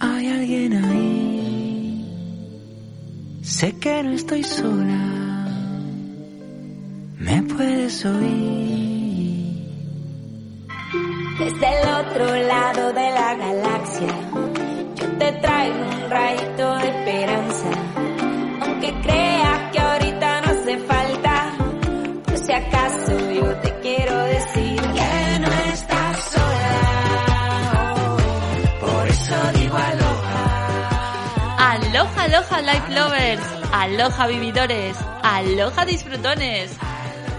hay alguien ahí. Sé que no estoy sola, me puedes oír. Desde el otro lado de la galaxia, yo te traigo un rayito de esperanza. Aunque creas que ahorita no hace falta, por si acaso yo te quiero decir Aloha, life lovers. Aloha, vividores. Aloha, disfrutones.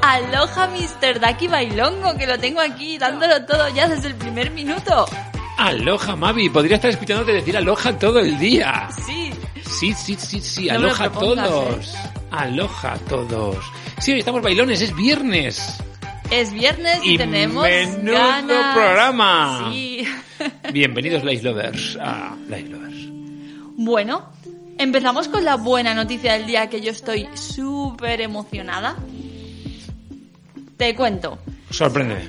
Aloha, Mr. Daki Bailongo, que lo tengo aquí dándolo todo ya desde el primer minuto. Aloha, Mavi. Podría estar escuchándote decir aloha todo el día. Sí. Sí, sí, sí, sí. No a ¿eh? todos. Aloha a todos. Sí, hoy estamos bailones, es viernes. Es viernes y, Y tenemos menudo ganas. programa. Sí. Bienvenidos, Life Lovers, a Life Lovers. Bueno, empezamos con la buena noticia del día que yo estoy súper emocionada. Te cuento. Sorprende.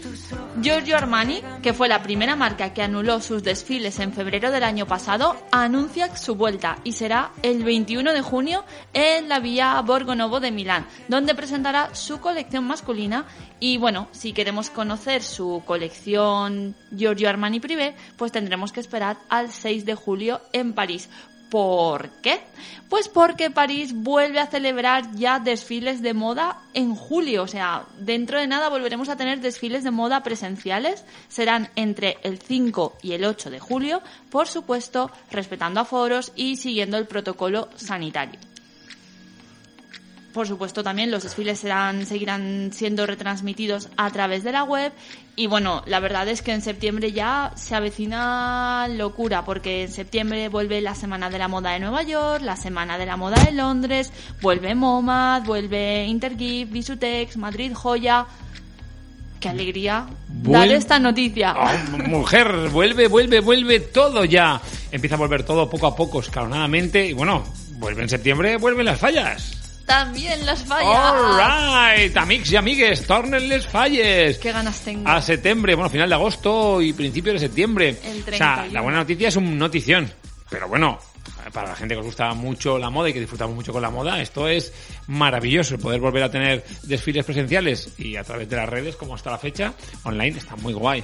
Giorgio Armani, que fue la primera marca que anuló sus desfiles en febrero del año pasado, anuncia su vuelta y será el 21 de junio en la Vía Borgonovo de Milán, donde presentará su colección masculina y bueno, si queremos conocer su colección Giorgio Armani Privé, pues tendremos que esperar al 6 de julio en París. ¿Por qué? Pues porque París vuelve a celebrar ya desfiles de moda en julio. O sea, dentro de nada volveremos a tener desfiles de moda presenciales. Serán entre el 5 y el 8 de julio, por supuesto, respetando aforos y siguiendo el protocolo sanitario. Por supuesto, también los desfiles serán, seguirán siendo retransmitidos a través de la web. Y bueno, la verdad es que en septiembre ya se avecina locura, porque en septiembre vuelve la Semana de la Moda de Nueva York, la Semana de la Moda de Londres, vuelve MoMA, vuelve Intergift, Visutex, Madrid Joya. ¡Qué alegría Vuel- dar esta noticia! Oh, mujer, vuelve, vuelve, vuelve todo ya. Empieza a volver todo poco a poco, escalonadamente. Y bueno, vuelve en septiembre, vuelven las fallas. También las fallas. All right, amics y amigues, tornen les falles. ¡Qué ganas tengo! A septiembre, bueno, final de agosto y principio de septiembre. El o sea, 31. la buena noticia es un notición. Pero bueno, para la gente que os gusta mucho la moda y que disfrutamos mucho con la moda, esto es maravilloso. El poder volver a tener desfiles presenciales y a través de las redes, como hasta la fecha, online, está muy guay.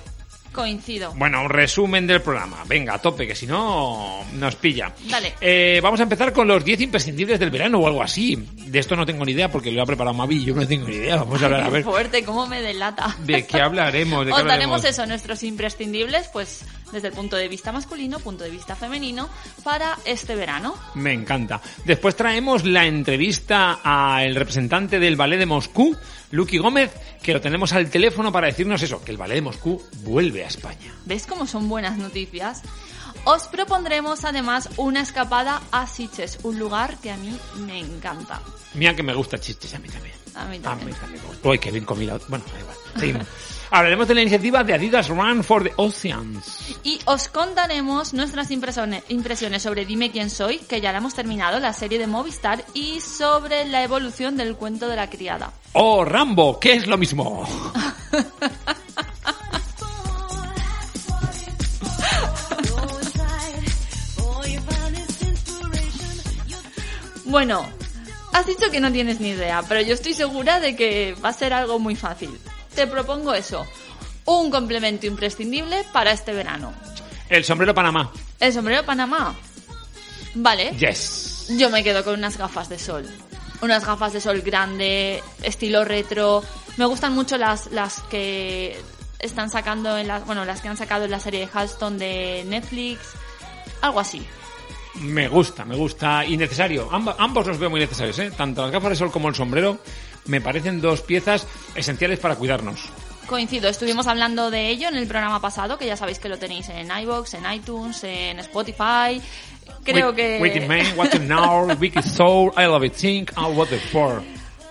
Coincido. Bueno, un resumen del programa. Venga, a tope, que si no nos pilla. Dale. Eh, vamos a empezar con los 10 imprescindibles del verano o algo así. De esto no tengo ni idea porque lo ha preparado Mavi y yo no tengo ni idea. Vamos a hablar a ver fuerte, cómo me delata. de qué hablaremos. De qué Os hablaremos. daremos eso, nuestros imprescindibles, pues desde el punto de vista masculino, punto de vista femenino, para este verano. Me encanta. Después traemos la entrevista al representante del Ballet de Moscú, Lucky Gómez, que lo tenemos al teléfono para decirnos eso, que el Ballet de Moscú vuelve a España. ¿Ves cómo son buenas noticias? Os propondremos además una escapada a Sitges, un lugar que a mí me encanta. Mira que me gusta chistes a mí también. A mí A también. mí también me gusta. Uy, qué bien comido. Bueno, da igual. Seguimos. Hablaremos de la iniciativa de Adidas Run for the Oceans. Y os contaremos nuestras impresiones, sobre Dime quién soy, que ya la hemos terminado, la serie de Movistar, y sobre la evolución del cuento de la criada. O Rambo, que es lo mismo. Bueno, has dicho que no tienes ni idea, pero yo estoy segura de que va a ser algo muy fácil. Te propongo eso, un complemento imprescindible para este verano. El sombrero Panamá. El sombrero Panamá. Vale, Yes. yo me quedo con unas gafas de sol. Unas gafas de sol grande, estilo retro. Me gustan mucho las, las que están sacando en las, bueno, las que han sacado en la serie de Halston de Netflix. Algo así. Me gusta, me gusta. Y necesario. Amba- ambos los veo muy necesarios, ¿eh? Tanto las gafas de sol como el sombrero me parecen dos piezas esenciales para cuidarnos. Coincido, estuvimos hablando de ello en el programa pasado, que ya sabéis que lo tenéis en iVoox, en iTunes, en Spotify. Creo Wait- que... Waiting Man, What to Know, Wicked Soul, I Love It Think, and What the For.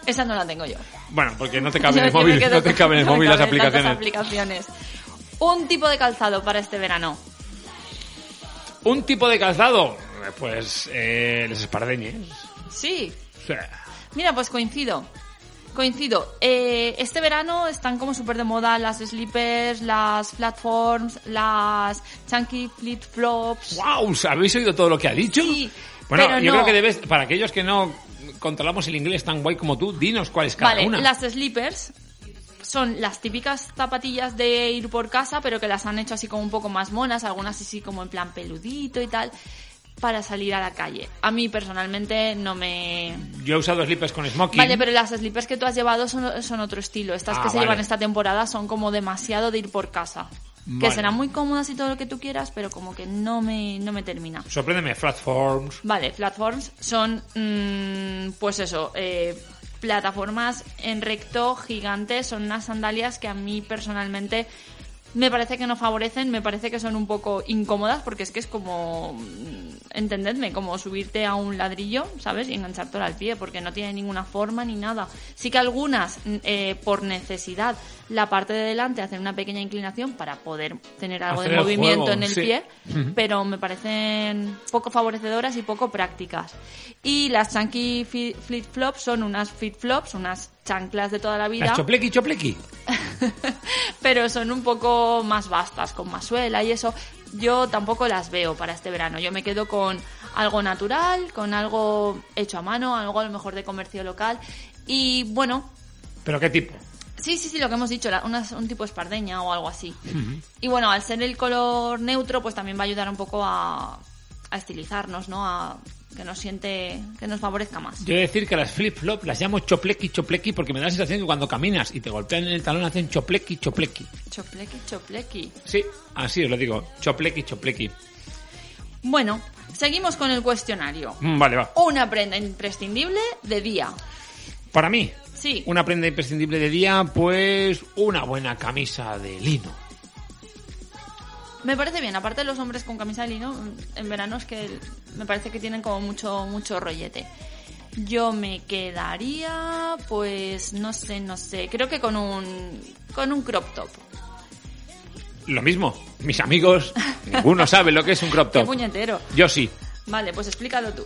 Esa no la tengo yo. Bueno, porque no te cabe en el móvil, no te caben en el móvil las caben aplicaciones. aplicaciones. Un tipo de calzado para este verano. Un tipo de calzado, pues eh, los espardeñes. Sí. O sea, Mira, pues coincido. Coincido. Eh, este verano están como súper de moda las slippers, las platforms, las chunky flip flops. ¡Wow! ¿Habéis oído todo lo que ha dicho? Sí, bueno, pero yo no. creo que debes, para aquellos que no controlamos el inglés tan guay como tú, dinos cuál es cada Vale, una. las slippers son las típicas zapatillas de ir por casa, pero que las han hecho así como un poco más monas, algunas así como en plan peludito y tal, para salir a la calle. A mí personalmente no me... Yo he usado slippers con smoking. Vale, pero las slippers que tú has llevado son, son otro estilo. Estas Ah, que se vale. llevan esta temporada son como demasiado de ir por casa. Que serán muy cómodas y todo lo que tú quieras, pero como que no me, no me termina. Sorpréndeme, platforms. Vale, platforms son, mm, pues eso, eh, plataformas en recto gigantes, son unas sandalias que a mí personalmente me parece que no favorecen, me parece que son un poco incómodas porque es que es como, mm, entendedme, como subirte a un ladrillo, ¿sabes? Y enganchártelo al pie porque no tiene ninguna forma ni nada. Sí que algunas, mm, eh, por necesidad, la parte de delante hacen una pequeña inclinación para poder tener algo Hacer de movimiento juego, en el sí. pie, pero me parecen poco favorecedoras y poco prácticas. Y las chunky fi- flip flops son unas flip flops, unas chanclas de toda la vida, Las choplequi, choplequi. pero son un poco más vastas, con más suela y eso. Yo tampoco las veo para este verano. Yo me quedo con algo natural, con algo hecho a mano, algo a lo mejor de comercio local. Y bueno, ¿Pero qué tipo? Sí, sí, sí, lo que hemos dicho, un tipo espardeña o algo así. Y bueno, al ser el color neutro, pues también va a ayudar un poco a, a estilizarnos, ¿no? A que nos siente, que nos favorezca más. Yo he de decir que las flip-flop las llamo choplequi, choplequi porque me da la sensación que cuando caminas y te golpean en el talón hacen choplequi, choplequi. Choplequi, choplequi. Sí, así os lo digo. Choplequi, choplequi. Bueno, seguimos con el cuestionario. Mm, vale, va. Una prenda imprescindible de día. Para mí, Sí. una prenda imprescindible de día, pues una buena camisa de lino. Me parece bien, aparte de los hombres con camisa de lino, en verano es que me parece que tienen como mucho, mucho rollete. Yo me quedaría, pues, no sé, no sé, creo que con un, con un crop top. Lo mismo, mis amigos, ninguno sabe lo que es un crop Qué top. puñetero. Yo sí. Vale, pues explícalo tú.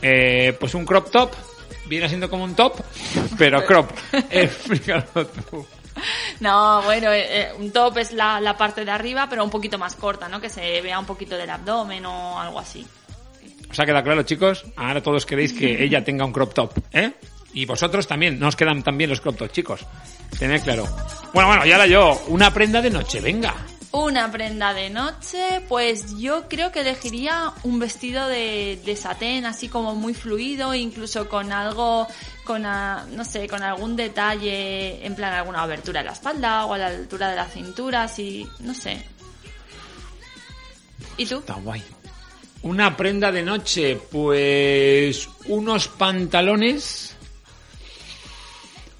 Eh, pues un crop top viene siendo como un top, pero crop. Explícalo tú. No, bueno, eh, eh, un top es la, la parte de arriba, pero un poquito más corta, ¿no? Que se vea un poquito del abdomen o algo así. ¿Os ha quedado claro, chicos? Ahora todos queréis que ella tenga un crop top, ¿eh? Y vosotros también, no os quedan tan bien los crop tops, chicos. Tened claro. Bueno, bueno, y ahora yo, una prenda de noche, venga. Una prenda de noche, pues yo creo que elegiría un vestido de, de satén, así como muy fluido, incluso con algo, con, a- no sé, con algún detalle, en plan alguna abertura de la espalda o a la altura de la cintura, así, no sé. ¿Y tú? Está guay. Una prenda de noche, pues unos pantalones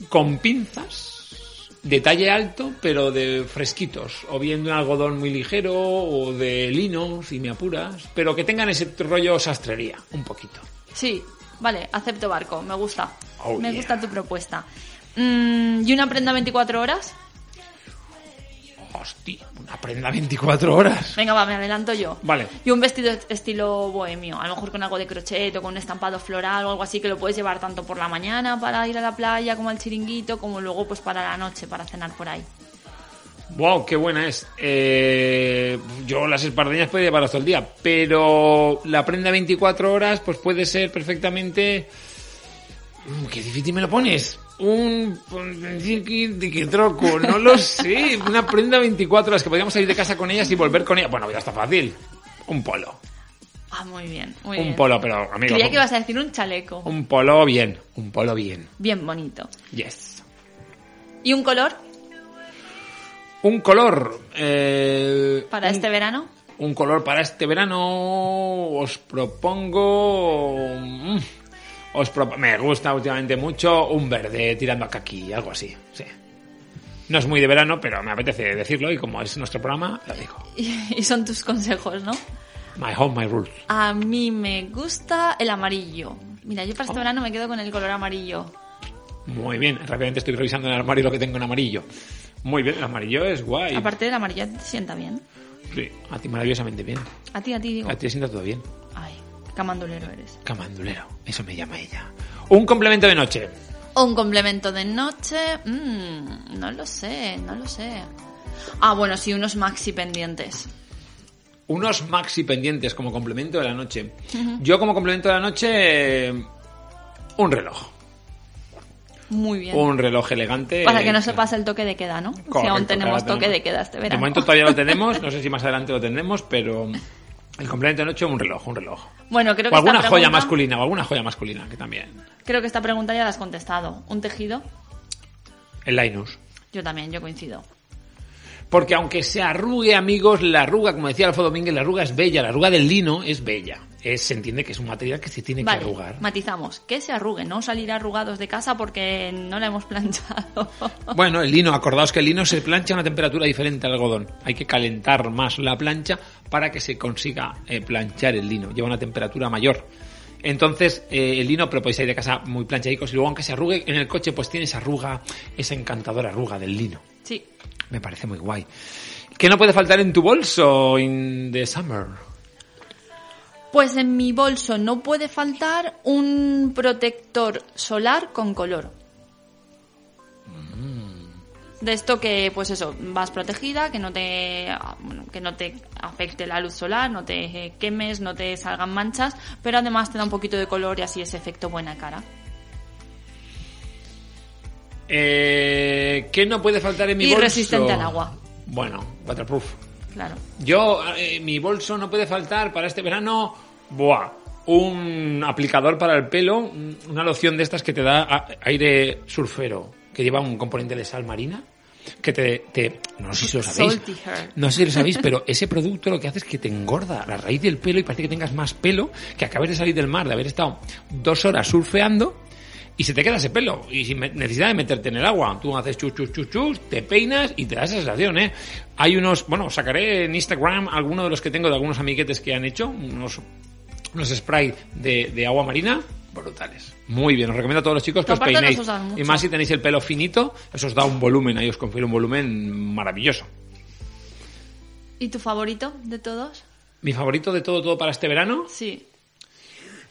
con pinzas, de talle alto, pero de fresquitos, o bien de un algodón muy ligero, o de lino, si me apuras, pero que tengan ese rollo sastrería, un poquito. Sí, vale, acepto barco, me gusta. Oh, me yeah. gusta tu propuesta. Mm, ¿Y una prenda 24 horas? Hostia, una prenda 24 horas. Venga, va, me adelanto yo. Vale. Y un vestido estilo bohemio, a lo mejor con algo de crochet o con un estampado floral o algo así que lo puedes llevar tanto por la mañana para ir a la playa como al chiringuito, como luego pues para la noche para cenar por ahí. Wow, qué buena es. Eh, yo las espardeñas puedo llevar todo el día, pero la prenda 24 horas pues puede ser perfectamente... Mm, Qué difícil me lo pones. Un... ¿De qué troco? No lo sé. Una prenda 24 horas que podríamos salir de casa con ellas y volver con ellas. Bueno, ya está fácil. Un polo. Ah, muy bien, muy Un bien. polo, pero amigo. Creía que ibas a decir un chaleco. Un polo bien. Un polo bien. Bien bonito. Yes. ¿Y un color Un color. eh, para un- este verano? Un color para este verano os propongo... mm, Os propo- me gusta últimamente mucho un verde tirando a kaki, algo así. Sí. No es muy de verano, pero me apetece decirlo y como es nuestro programa, lo digo. Y, y son tus consejos, ¿no? My home, my rules. A mí me gusta el amarillo. Mira, yo para este Oh. verano me quedo con el color amarillo. Muy bien, rápidamente estoy revisando en el armario lo que tengo en amarillo. Muy bien, el amarillo es guay. Aparte del amarillo te sienta bien. Sí, a ti maravillosamente bien. A ti, a ti digo. A ti te sienta todo bien. Ay, camandulero eres. Camandulero, eso me llama ella. Un complemento de noche. Un complemento de noche. mm, no lo sé, no lo sé. Ah, bueno, sí, unos maxi pendientes. Unos maxi pendientes como complemento de la noche. Yo como complemento de la noche, un reloj. Muy bien. Un reloj elegante. Para que no se pase el toque de queda, ¿no? si aún tenemos toque tenemos. de queda este De verano. momento todavía lo tenemos, no sé si más adelante lo tendremos, pero el complemento de noche, un reloj, un reloj. Bueno, creo O que esta alguna joya pregunta- masculina, o alguna joya masculina, que también. Creo que esta pregunta ya la has contestado. ¿Un tejido? El Linus. Yo también, yo coincido. Porque aunque se arrugue, amigos, la arruga, como decía Alfredo Domínguez, la arruga es bella, la arruga del lino es bella. Es, se entiende que es un material que se tiene Vale, que arrugar. matizamos. Que se arrugue, no salir arrugados de casa porque no la hemos planchado. Bueno, el lino, acordaos que el lino se plancha a una temperatura diferente al algodón. Hay que calentar más la plancha para que se consiga eh, planchar el lino. Lleva una temperatura mayor. Entonces, eh, el lino, pero podéis ir de casa muy planchadicos y luego aunque se arrugue en el coche, pues tiene esa arruga, esa encantadora arruga del lino. sí. Me parece muy guay. ¿Qué no puede faltar en tu bolso in the summer? Pues en mi bolso no puede faltar un protector solar con color. De esto que, pues eso, vas protegida, que no te, bueno, que no te afecte la luz solar, no te quemes, no te salgan manchas, pero además te da un poquito de color y así ese efecto buena cara. Eh, ¿Qué no puede faltar en mi Y bolso? resistente al agua. Bueno, waterproof. Claro. Yo, eh, mi bolso no puede faltar para este verano, buah, un aplicador para el pelo, un- una loción de estas que te da aire surfero, que lleva un componente de sal marina, que te, te no sé si lo sabéis, no sé si lo sabéis, pero ese producto lo que hace es que te engorda la raíz del pelo y parece que tengas más pelo, que acabes de salir del mar, de haber estado dos horas surfeando, y se te queda ese pelo y sin necesidad de meterte en el agua. Tú haces chus, chus, chus, chus, te peinas y te da esa sensación, ¿eh? Hay unos, bueno, sacaré en Instagram algunos de los que tengo de algunos amiguetes que han hecho, unos, unos spray de, de agua marina brutales. Muy bien, os recomiendo a todos los chicos que os peinéis. Y más si tenéis el pelo finito, eso os da un volumen, ahí os confiere un volumen maravilloso. ¿Y tu favorito de todos? Mi favorito de todo, todo para este verano. Sí.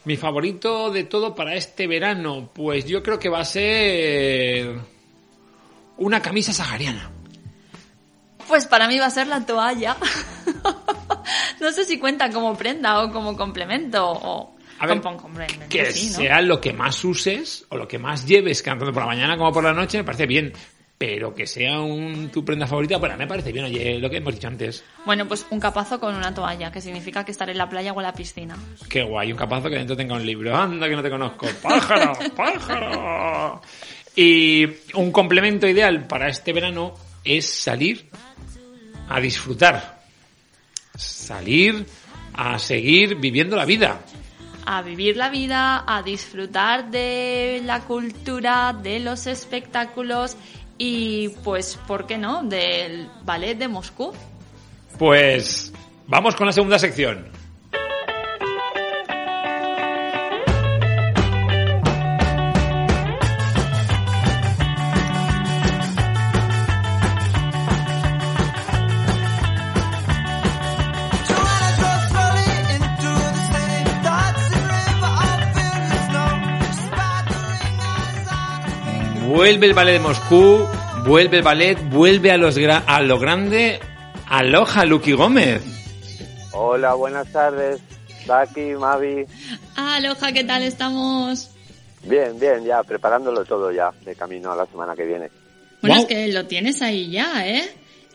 Mi favorito de todo para este verano, pues yo creo que va a ser una camisa sahariana. Pues para mí va a ser la toalla. no sé si cuenta como prenda o como complemento o... A ver, que sí, ¿no? sea lo que más uses o lo que más lleves, tanto por la mañana como por la noche, me parece bien. Pero que sea un, tu prenda favorita, bueno, me parece bien, oye, lo que hemos dicho antes. Bueno, pues un capazo con una toalla, que significa que estaré en la playa o en la piscina. Qué guay, un capazo que dentro tenga un libro. Anda, que no te conozco. ¡Pájaro! ¡Pájaro! Y un complemento ideal para este verano es salir a disfrutar. Salir a seguir viviendo la vida. A vivir la vida, a disfrutar de la cultura, de los espectáculos y, pues, ¿por qué no? Del ballet de Moscú. Pues vamos con la segunda sección. Vuelve el ballet de Moscú, vuelve el ballet, vuelve a, los gra- a lo grande. Aloha, Lucky Gómez. Hola, buenas tardes. Daki, Mavi. Aloha, ¿qué tal estamos? Bien, bien, ya preparándolo todo ya de camino a la semana que viene. Bueno, es que lo tienes ahí ya, ¿eh?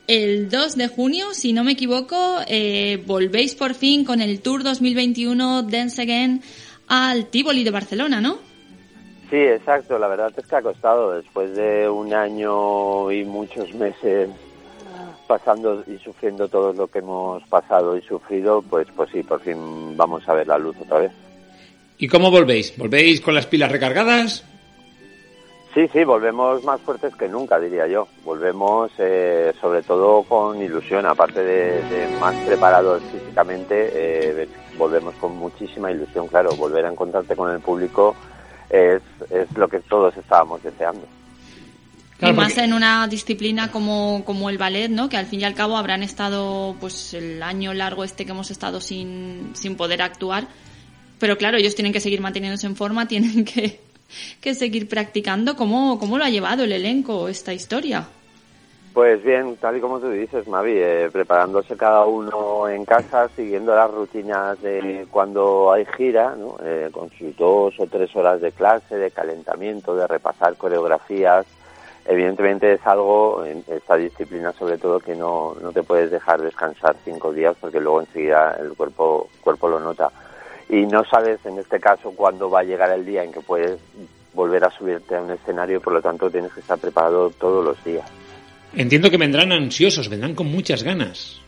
El 2 de junio, si no me equivoco, eh, volvéis por fin con el Tour 2021 Dance Again al Tivoli de Barcelona, ¿no? Sí, exacto. La verdad es que ha costado después de un año y muchos meses pasando y sufriendo todo lo que hemos pasado y sufrido, pues pues sí, por fin vamos a ver la luz otra vez. ¿Y cómo volvéis? ¿Volvéis con las pilas recargadas? Sí, sí, volvemos más fuertes que nunca, diría yo. Volvemos eh, sobre todo con ilusión, aparte de, de más preparados físicamente, eh, volvemos con muchísima ilusión, claro. Volver a encontrarte con el público es, es lo que todos estábamos deseando. Claro, y más porque- en una disciplina como, como el ballet, ¿no? Que al fin y al cabo habrán estado, pues, el año largo este que hemos estado sin, sin poder actuar. Pero claro, ellos tienen que seguir manteniéndose en forma, tienen que, que seguir practicando. ¿Cómo, ¿Cómo lo ha llevado el elenco esta historia? Pues bien, tal y como tú dices, Mavi, eh, preparándose cada uno en casa, siguiendo las rutinas de cuando hay gira, ¿no? Eh, con sus dos o tres horas de clase, de calentamiento, de repasar coreografías. Evidentemente es algo, en esta disciplina sobre todo, que no, no te puedes dejar descansar cinco días porque luego enseguida el cuerpo, cuerpo lo nota. Y no sabes en este caso cuándo va a llegar el día en que puedes volver a subirte a un escenario, por lo tanto tienes que estar preparado todos los días. Entiendo que vendrán ansiosos, vendrán con muchas ganas.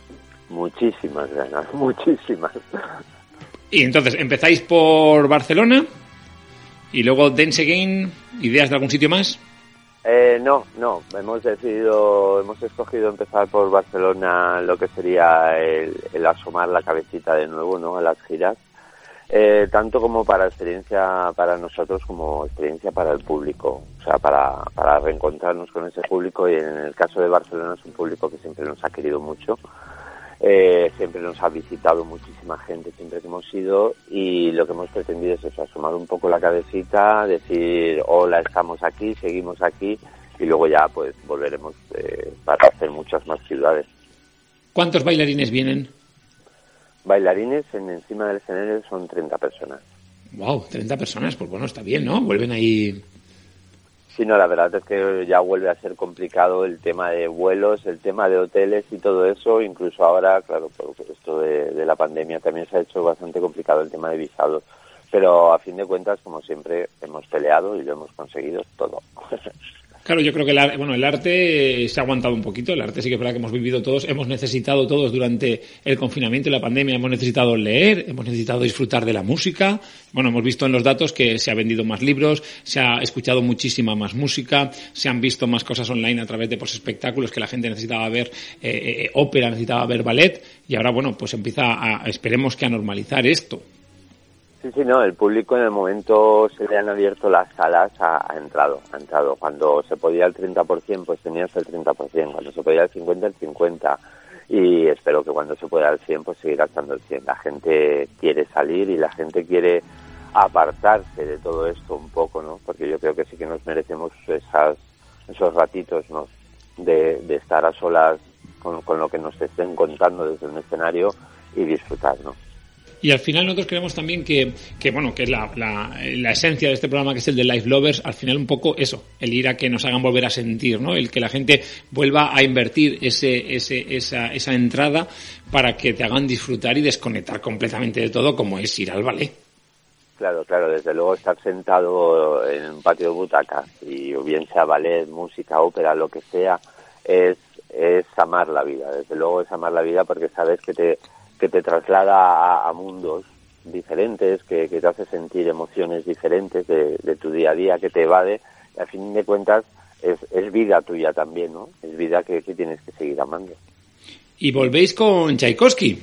Muchísimas ganas, muchísimas. Y entonces, empezáis por Barcelona y luego Dance Again, ideas de algún sitio más. Eh, no, no, hemos decidido, hemos escogido empezar por Barcelona, lo que sería el, el asomar la cabecita de nuevo, ¿no? A las giras, eh, tanto como para experiencia para nosotros como experiencia para el público, o sea, para, para reencontrarnos con ese público y en el caso de Barcelona es un público que siempre nos ha querido mucho. Eh, siempre nos ha visitado muchísima gente siempre que hemos ido y lo que hemos pretendido es eso, asomar un poco la cabecita, decir hola, estamos aquí, seguimos aquí y luego ya pues volveremos eh, para hacer muchas más ciudades. ¿Cuántos bailarines vienen? Bailarines en encima del escenario son 30 personas. Wow, 30 personas, pues bueno, está bien, ¿no? Vuelven ahí. Sí, no, la verdad es que ya vuelve a ser complicado el tema de vuelos, el tema de hoteles y todo eso. Incluso ahora, claro, por esto de, de la pandemia también se ha hecho bastante complicado el tema de visados. Pero a fin de cuentas, como siempre, hemos peleado y lo hemos conseguido todo. Claro, yo creo que el, bueno, el arte se ha aguantado un poquito. El arte sí que es verdad que hemos vivido todos, hemos necesitado todos durante el confinamiento y la pandemia, hemos necesitado leer, hemos necesitado disfrutar de la música. Bueno, hemos visto en los datos que se ha vendido más libros, se ha escuchado muchísima más música, se han visto más cosas online a través de pues, espectáculos que la gente necesitaba ver eh, eh, ópera, necesitaba ver ballet y ahora, bueno, pues empieza a, esperemos que a normalizar esto. Sí, sí, no, el público en el momento se le han abierto las salas, ha, ha entrado, ha entrado. Cuando se podía el 30%, pues tenías el 30%. Cuando se podía el 50%, el 50%. Y espero que cuando se pueda el 100%, pues seguirá estando el 100%. La gente quiere salir y la gente quiere apartarse de todo esto un poco, ¿no? Porque yo creo que sí que nos merecemos esas, esos ratitos, ¿no? De, de estar a solas con, con lo que nos estén contando desde un escenario y disfrutar, ¿no? Y al final nosotros creemos también que, que bueno, que es la, la, la, esencia de este programa que es el de Life Lovers, al final un poco eso, el ir a que nos hagan volver a sentir, ¿no? El que la gente vuelva a invertir ese, ese, esa, esa entrada para que te hagan disfrutar y desconectar completamente de todo como es ir al ballet. Claro, claro, desde luego estar sentado en un patio de butacas y o bien sea ballet, música, ópera, lo que sea, es, es amar la vida. Desde luego es amar la vida porque sabes que te, que te traslada a, a mundos diferentes, que, que, te hace sentir emociones diferentes de, de, tu día a día, que te evade. Y a fin de cuentas es, es vida tuya también, ¿no? Es vida que, que tienes que seguir amando. Y volvéis con Tchaikovsky.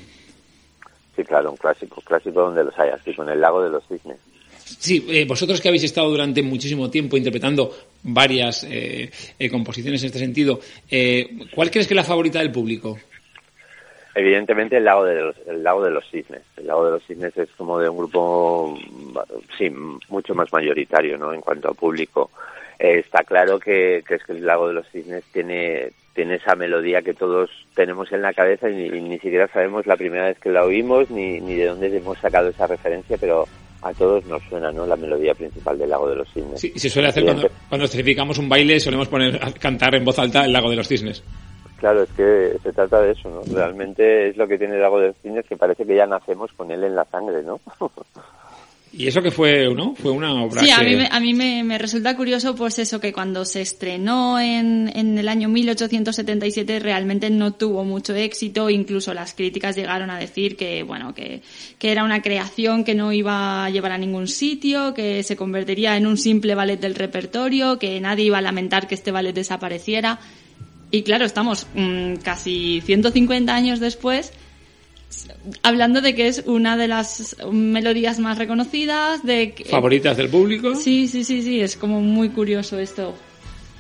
Sí, claro, un clásico, clásico donde los hayas, sí, con el lago de los cisnes. Sí, eh, vosotros que habéis estado durante muchísimo tiempo interpretando varias eh, eh, composiciones en este sentido, ¿cuál crees que es la favorita del público? Evidentemente el lago de los, el lago de los cisnes. El lago de los cisnes es como de un grupo, sí, mucho más mayoritario, ¿no? En cuanto a público. Eh, está claro que, que, es que el lago de los cisnes tiene, tiene esa melodía que todos tenemos en la cabeza y, y ni siquiera sabemos la primera vez que la oímos ni, ni de dónde hemos sacado esa referencia, pero a todos nos suena, ¿no? La melodía principal del lago de los cisnes. Sí, se suele hacer cuando, cuando escenificamos un baile, solemos poner cantar en voz alta el lago de los cisnes. Claro, es que se trata de eso, ¿no? Realmente es lo que tiene el lago de los cisnes, que parece que ya nacemos con él en la sangre, ¿no? Y eso que fue, ¿no? Fue una obra Sí, a mí, me, a mí me, me resulta curioso pues eso, que cuando se estrenó en, en el año 1877 realmente no tuvo mucho éxito, incluso las críticas llegaron a decir que, bueno, que, que era una creación que no iba a llevar a ningún sitio, que se convertiría en un simple ballet del repertorio, que nadie iba a lamentar que este ballet desapareciera. Y claro, estamos mm, casi 150 años después hablando de que es una de las melodías más reconocidas, de que, favoritas del público. Sí, sí, sí, sí, es como muy curioso esto.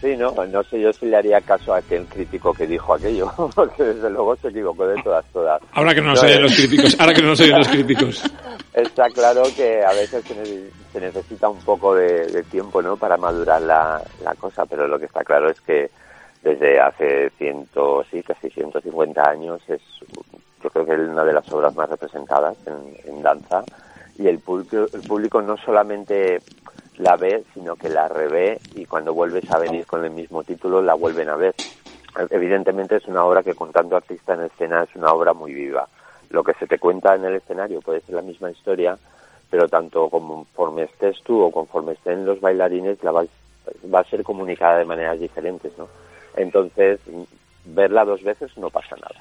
Sí, no, no sé yo si le haría caso a aquel crítico que dijo aquello, porque desde luego se equivocó de todas, todas. Ahora que no nos No, oyen los críticos, ahora que no nos oyen los críticos. Está claro que a veces se, ne- se necesita un poco de, de tiempo, ¿no? Para madurar la, la cosa, pero lo que está claro es que desde hace ciento, sí, casi 150 años es, yo creo que es una de las obras más representadas en, danza y el público, el público no solamente la ve, sino que la revé y cuando vuelves a venir con el mismo título la vuelven a ver. Evidentemente es una obra que con tanto artista en escena es una obra muy viva. Lo que se te cuenta en el escenario puede ser la misma historia, pero tanto conforme estés tú o conforme estén los bailarines la va a ser comunicada de maneras diferentes, ¿no? Entonces, verla dos veces no pasa nada.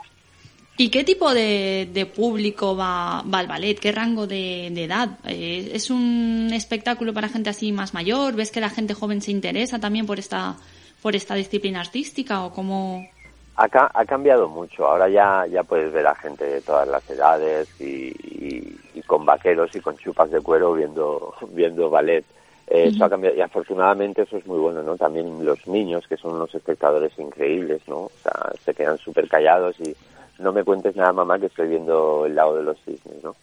¿Y qué tipo de, de público va, va al ballet? ¿Qué rango de, de edad? Eh, ¿Es un espectáculo para gente así más mayor? ¿Ves que la gente joven se interesa también por esta, por esta disciplina artística o cómo? Ha, ca- ha cambiado mucho. Ahora ya, ya puedes ver a gente de todas las edades y, y- y con vaqueros y con chupas de cuero viendo, viendo ballet. Eh, Eso ha cambiado y afortunadamente eso es muy bueno, ¿no? También los niños, que son unos espectadores increíbles, ¿no? O sea, se quedan súper callados y no me cuentes nada, mamá, que estoy viendo el lado de los cisnes, ¿no?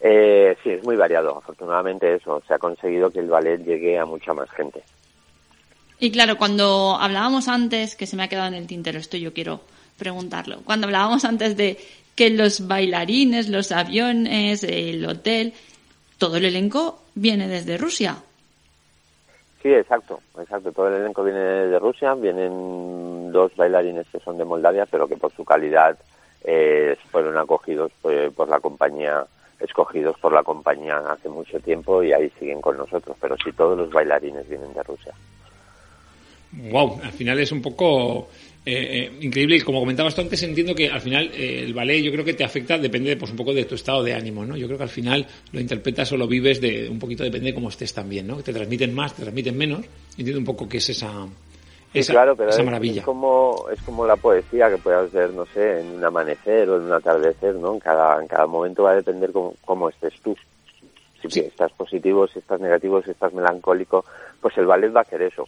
Eh, sí, es muy variado. Afortunadamente eso, se ha conseguido que el ballet llegue a mucha más gente. Y claro, cuando hablábamos antes, que se me ha quedado en el tintero, esto yo quiero preguntarlo, cuando hablábamos antes de que los bailarines, los aviones, el hotel, todo el elenco viene desde Rusia. Sí, exacto, exacto. Todo el elenco viene de Rusia, vienen dos bailarines que son de Moldavia, pero que por su calidad eh, fueron acogidos por, por la compañía, escogidos por la compañía hace mucho tiempo y ahí siguen con nosotros. Pero sí, todos los bailarines vienen de Rusia. Wow, al final es un poco eh, eh, increíble y como comentabas tú antes entiendo que al final eh, el ballet yo creo que te afecta depende pues un poco de tu estado de ánimo, ¿no? Yo creo que al final lo interpretas o lo vives de un poquito depende de cómo estés también, ¿no? Te transmiten más, te transmiten menos. Entiendo un poco que es esa Sí, esa, claro, pero esa es, maravilla. es como es como la poesía que puedas ver, no sé, en un amanecer o en un atardecer, ¿no? En cada, en cada momento va a depender cómo, cómo estés tú. Si estás positivo, si estás negativo, si estás melancólico, pues el ballet va a hacer eso.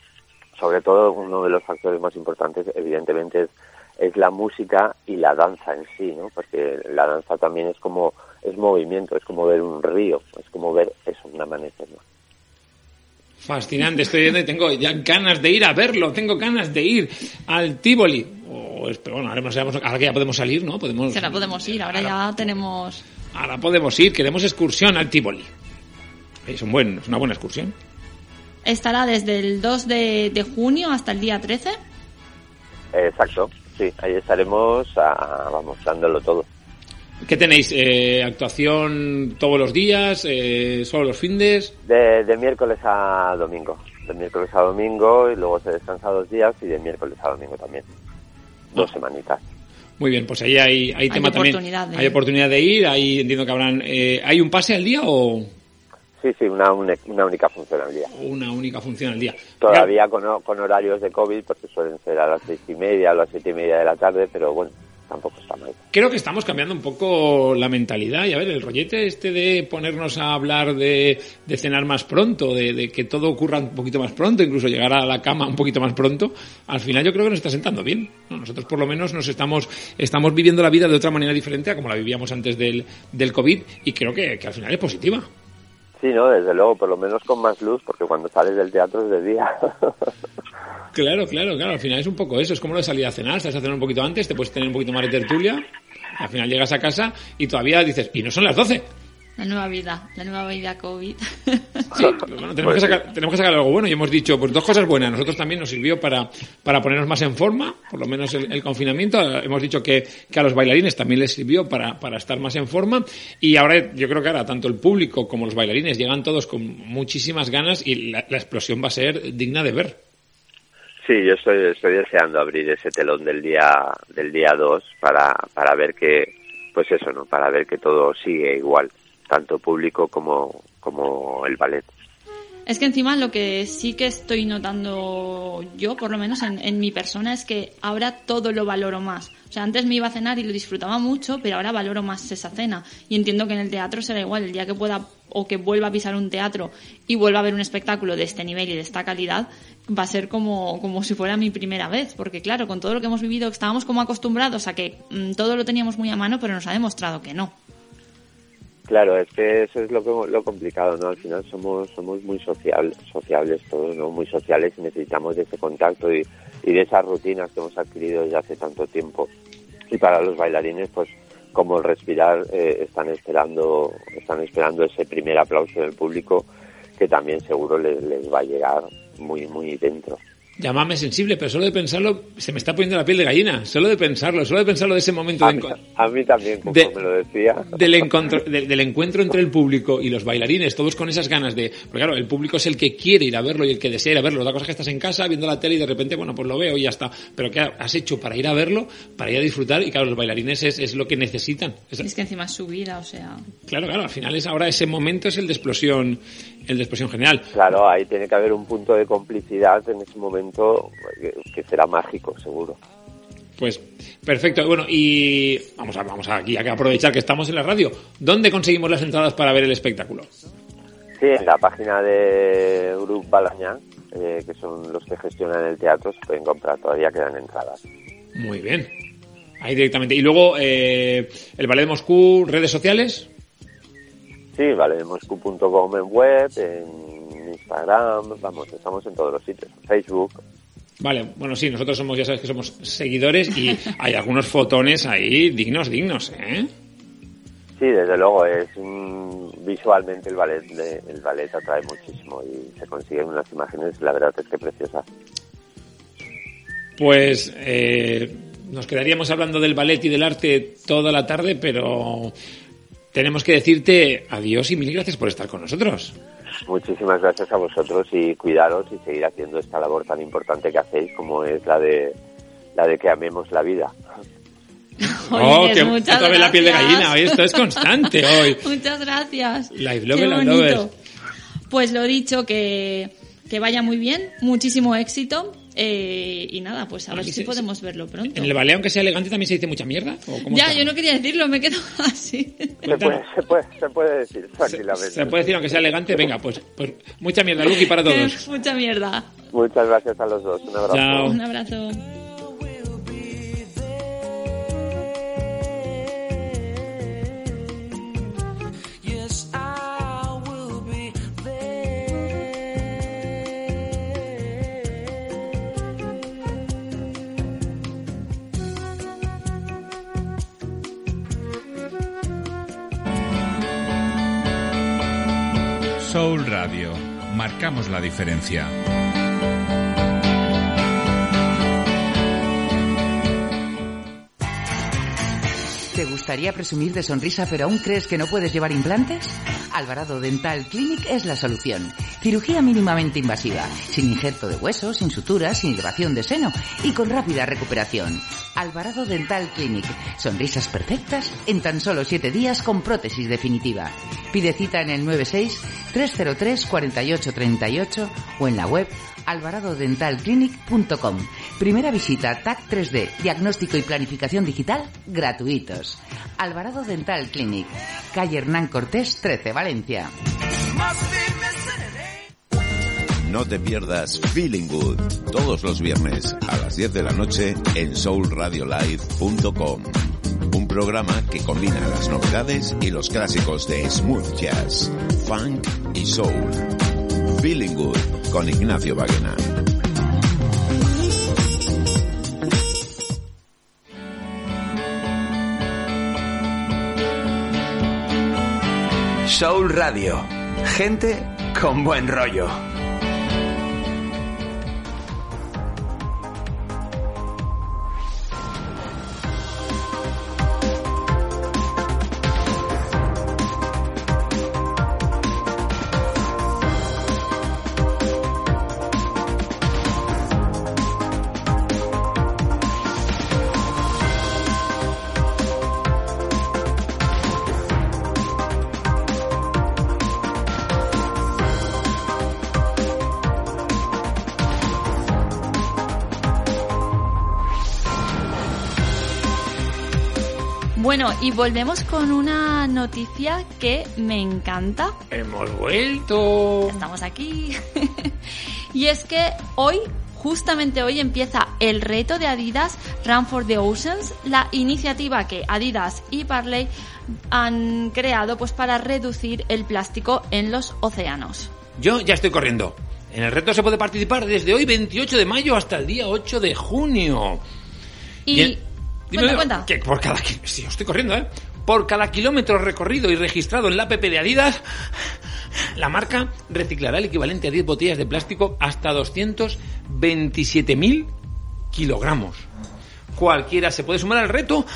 Sobre todo uno de los factores más importantes, evidentemente, es, es la música y la danza en sí, ¿no? Porque la danza también es como es movimiento, es como ver un río, es como ver eso, un amanecer, ¿no? Fascinante, estoy viendo y tengo ya ganas de ir a verlo, tengo ganas de ir al Tivoli. O es- pero bueno, ahora, no sabemos- ahora que ya podemos salir, ¿no? Podemos, Se la podemos ir, ahora ya tenemos... Ahora podemos ir, queremos excursión al Tivoli. Es, un buen, es una buena excursión. Estará desde el 2 de, de junio hasta el día 13. Exacto, sí, ahí estaremos, ah, vamos, dándolo todo. ¿Qué tenéis? Eh, ¿Actuación todos los días? Eh, ¿Solo los findes? De, de miércoles a domingo. De miércoles a domingo y luego se descansa dos días y de miércoles a domingo también. Dos semanitas. Muy bien, pues ahí hay, hay tema también. de Hay oportunidad de ir, ahí entiendo que habrán... eh, ¿Hay un pase al día o Sí, sí, una, une- una única función al día. una única función al día? Todavía con, con horarios de COVID, porque suelen ser a las seis y media, a las siete y media de la tarde, pero bueno, tampoco está mal. Creo que estamos cambiando un poco la mentalidad y a ver, el rollete este de ponernos a hablar de, de cenar más pronto, de, de que todo ocurra un poquito más pronto, incluso llegar a la cama un poquito más pronto, al final yo creo que nos está sentando bien. ¿no? Nosotros por lo menos nos estamos, estamos viviendo la vida de otra manera diferente a como la vivíamos antes del, del COVID y creo que, que al final es positiva. Sí, no, desde luego, por lo menos con más luz, porque cuando sales del teatro es de día. Claro, claro, claro. Al final es un poco eso. Es como lo de salir a cenar. Estás a cenar un poquito antes, te puedes tener un poquito más de tertulia. al final llegas a casa y todavía dices, y no son las 12. La nueva vida, la nueva vida COVID. Sí, pero bueno, tenemos, que sacar, tenemos que sacar algo bueno y hemos dicho, pues dos cosas buenas. Nosotros también nos sirvió para, para ponernos más en forma, por lo menos el, el confinamiento. Hemos dicho que, que a los bailarines también les sirvió para, para estar más en forma. Y ahora yo creo que ahora tanto el público como los bailarines llegan todos con muchísimas ganas y la, la explosión va a ser digna de ver. Sí, yo estoy, estoy deseando abrir ese telón del día del día 2 para, para ver que, pues eso, ¿no? Para ver que todo sigue igual, tanto público como, como el ballet. Es que encima lo que sí que estoy notando yo, por lo menos en, en, mi persona, es que ahora todo lo valoro más. O sea, antes me iba a cenar y lo disfrutaba mucho, pero ahora valoro más esa cena. Y entiendo que en el teatro será igual. El día que pueda o que vuelva a pisar un teatro y vuelva a ver un espectáculo de este nivel y de esta calidad, va a ser como, como si fuera mi primera vez. Porque claro, con todo lo que hemos vivido, estábamos como acostumbrados a que mmm, todo lo teníamos muy a mano, pero nos ha demostrado que no. Claro, es que eso es lo, lo complicado, ¿no? Al final somos somos muy sociables, sociables todos, ¿no? Muy sociales y necesitamos de ese contacto y, y de esas rutinas que hemos adquirido desde hace tanto tiempo. Y para los bailarines, pues como el respirar, eh, están esperando están esperando ese primer aplauso del público que también seguro les, les va a llegar muy muy dentro. Llámame sensible, pero solo de pensarlo se me está poniendo la piel de gallina. Solo de pensarlo, solo de pensarlo de ese momento. A, de mí, a mí, también, como de, me lo decía. Del encuentro, de, del encuentro entre el público y los bailarines, todos con esas ganas de. Porque claro, el público es el que quiere ir a verlo y el que desea ir a verlo. Otra cosa es que estás en casa viendo la tele y de repente, bueno, pues lo veo y ya está. Pero ¿qué has hecho para ir a verlo, para ir a disfrutar? Y claro, los bailarines es, es lo que necesitan. Es, es que encima es su vida, o sea. Claro, claro, al final es ahora ese momento es el de explosión el de expresión general. Claro, ahí tiene que haber un punto de complicidad en ese momento que, que será mágico, seguro. Pues perfecto. Bueno, y vamos a, vamos a aquí a aprovechar que estamos en la radio. ¿Dónde conseguimos las entradas para ver el espectáculo? Sí, en la página de Grup Balañá, eh, que son los que gestionan el teatro, se pueden comprar, todavía quedan entradas. Muy bien. Ahí directamente. Y luego, eh, el Ballet de Moscú, redes sociales. Sí, vale, moscú.com en web, en Instagram, vamos, estamos en todos los sitios, Facebook. Vale, bueno, sí, nosotros somos, ya sabes que somos seguidores y hay algunos fotones ahí dignos, dignos, ¿eh? Sí, desde luego, es visualmente el ballet, de, el ballet atrae muchísimo y se consiguen unas imágenes, la verdad es que preciosas. Pues eh, nos quedaríamos hablando del ballet y del arte toda la tarde, pero tenemos que decirte adiós y mil gracias por estar con nosotros. Muchísimas gracias a vosotros y cuidaros y seguir haciendo esta labor tan importante que hacéis como es la de la de que amemos la vida. Oh, que otra vez la piel de gallina, hoy esto es constante hoy. muchas gracias. Live Love, Live Lovers. Pues lo dicho, que, que vaya muy bien, muchísimo éxito eh, y nada, pues a ver si se, podemos verlo pronto. ¿En el ballet, aunque sea elegante, también se dice mucha mierda? ya, está? yo no quería decirlo, me quedo así. Se puede, se puede, se puede decir tranquilamente. Se, se, puede decir, aunque sea elegante, venga, pues, pues mucha mierda, Lucky, para todos. mucha mierda. Muchas gracias a los dos. Un abrazo. Chao. Un abrazo. Radio. Marcamos la diferencia. ¿Te gustaría presumir de sonrisa pero aún crees que no puedes llevar implantes? Alvarado Dental Clinic es la solución. Cirugía mínimamente invasiva, sin injerto de huesos, sin suturas, sin elevación de seno y con rápida recuperación. Alvarado Dental Clinic. Sonrisas perfectas en tan solo 7 días con prótesis definitiva. Pide cita en el 96-303-4838 o en la web alvaradodentalclinic.com. Primera visita TAC 3D, diagnóstico y planificación digital gratuitos. Alvarado Dental Clinic, calle Hernán Cortés 13, Valencia. No te pierdas Feeling Good todos los viernes a las 10 de la noche en soulradiolive.com. Un programa que combina las novedades y los clásicos de smooth jazz, funk y soul. Feeling Good con Ignacio Baguena. Soul Radio. Gente con buen rollo. Y volvemos con una noticia que me encanta. Hemos vuelto. Estamos aquí. y es que hoy, justamente hoy, empieza el reto de Adidas Run for the Oceans, la iniciativa que Adidas y Parley han creado pues para reducir el plástico en los océanos. Yo ya estoy corriendo. En el reto se puede participar desde hoy 28 de mayo hasta el día 8 de junio. Y Dime, cuenta. que por cada sí, estoy corriendo, ¿eh? Por cada kilómetro recorrido y registrado en la app de Adidas, la marca reciclará el equivalente a 10 botellas de plástico hasta 227.000 kilogramos. Cualquiera se puede sumar al reto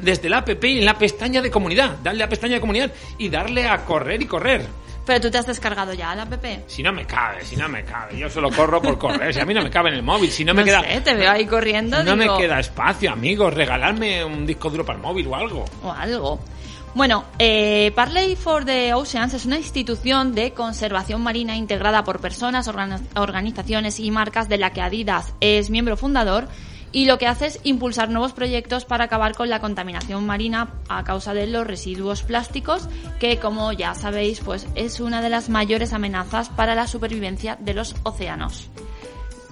desde la app en la pestaña de comunidad. Darle a pestaña de comunidad y darle a correr y correr. Pero tú te has descargado ya la app. Si no me cabe, si no me cabe. Yo solo corro por correr. Si a mí no me cabe en el móvil, si no me No queda... sé, te veo ahí corriendo, No digo- me queda espacio, amigos. Regalarme un disco duro para el móvil o algo. o algo. Bueno, eh, Parley for the Oceans es una institución de conservación marina integrada por personas, organ- organizaciones y marcas de la que Adidas es miembro fundador y lo que hace es impulsar nuevos proyectos para acabar con la contaminación marina a causa de los residuos plásticos, que como ya sabéis, pues es una de las mayores amenazas para la supervivencia de los océanos.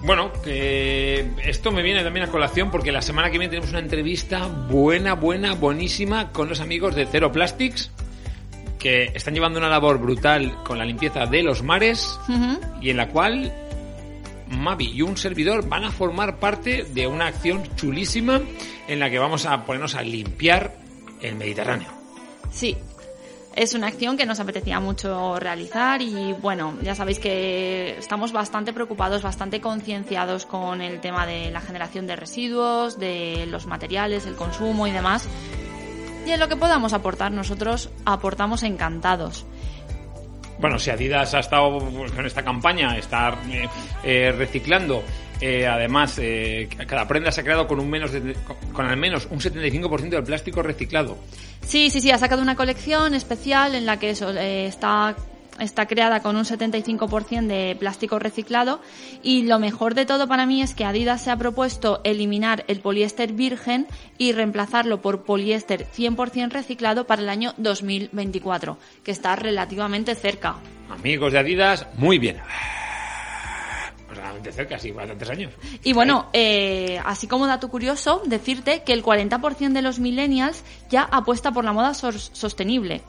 Bueno, que esto me viene también a colación porque la semana que viene tenemos una entrevista buena, buena, buenísima con los amigos de Zero Plastics que están llevando una labor brutal con la limpieza de los mares y en la cual Mavi y un servidor van a formar parte de una acción chulísima en la que vamos a ponernos a limpiar el Mediterráneo. Sí, es una acción que nos apetecía mucho realizar y bueno, ya sabéis que estamos bastante preocupados, bastante concienciados con el tema de la generación de residuos, de los materiales, el consumo y demás. Y en lo que podamos aportar nosotros aportamos encantados. Bueno, si Adidas ha estado pues, con esta campaña, está eh, eh, reciclando, eh, además eh, cada prenda se ha creado con un menos de- con al menos un 75% del plástico reciclado. Sí, sí, sí, ha sacado una colección especial en la que eso está está creada con un 75% de plástico reciclado y lo mejor de todo para mí es que Adidas se ha propuesto eliminar el poliéster virgen y reemplazarlo por poliéster 100% reciclado para el año 2024, que está relativamente cerca. Amigos de Adidas, muy bien. Realmente cerca, sí, bastantes años. Y bueno, eh, así como dato curioso, decirte que el 40% de los millennials ya apuesta por la moda sos- sostenible.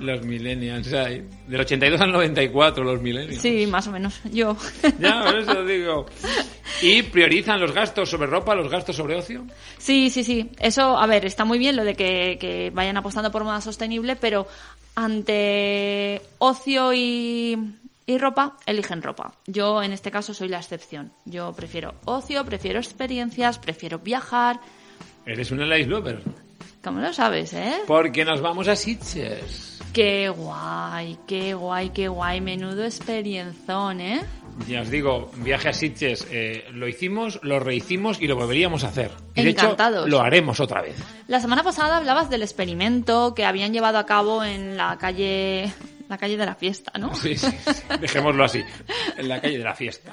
Los millennials, hay. del 82 al 94 los millennials. Sí, más o menos, yo. Ya, por eso digo. Y priorizan los gastos sobre ropa, los gastos sobre ocio. Sí, sí, sí. Eso, a ver, está muy bien lo de que, que vayan apostando por moda sostenible, pero ante ocio y, y ropa, eligen ropa. Yo, en este caso, soy la excepción. Yo prefiero ocio, prefiero experiencias, prefiero viajar. Eres una life lover. ¿Cómo lo sabes, eh? Porque nos vamos a Sitges. Qué guay, qué guay, qué guay. Menudo experienzón, ¿eh? Ya os digo, viaje a Sitges eh, lo hicimos, lo rehicimos y lo volveríamos a hacer. Y de hecho, Encantados. lo haremos otra vez. La semana pasada hablabas del experimento que habían llevado a cabo en la calle, la calle de la fiesta, ¿no? Sí, sí, sí. Dejémoslo así. En la calle de la fiesta.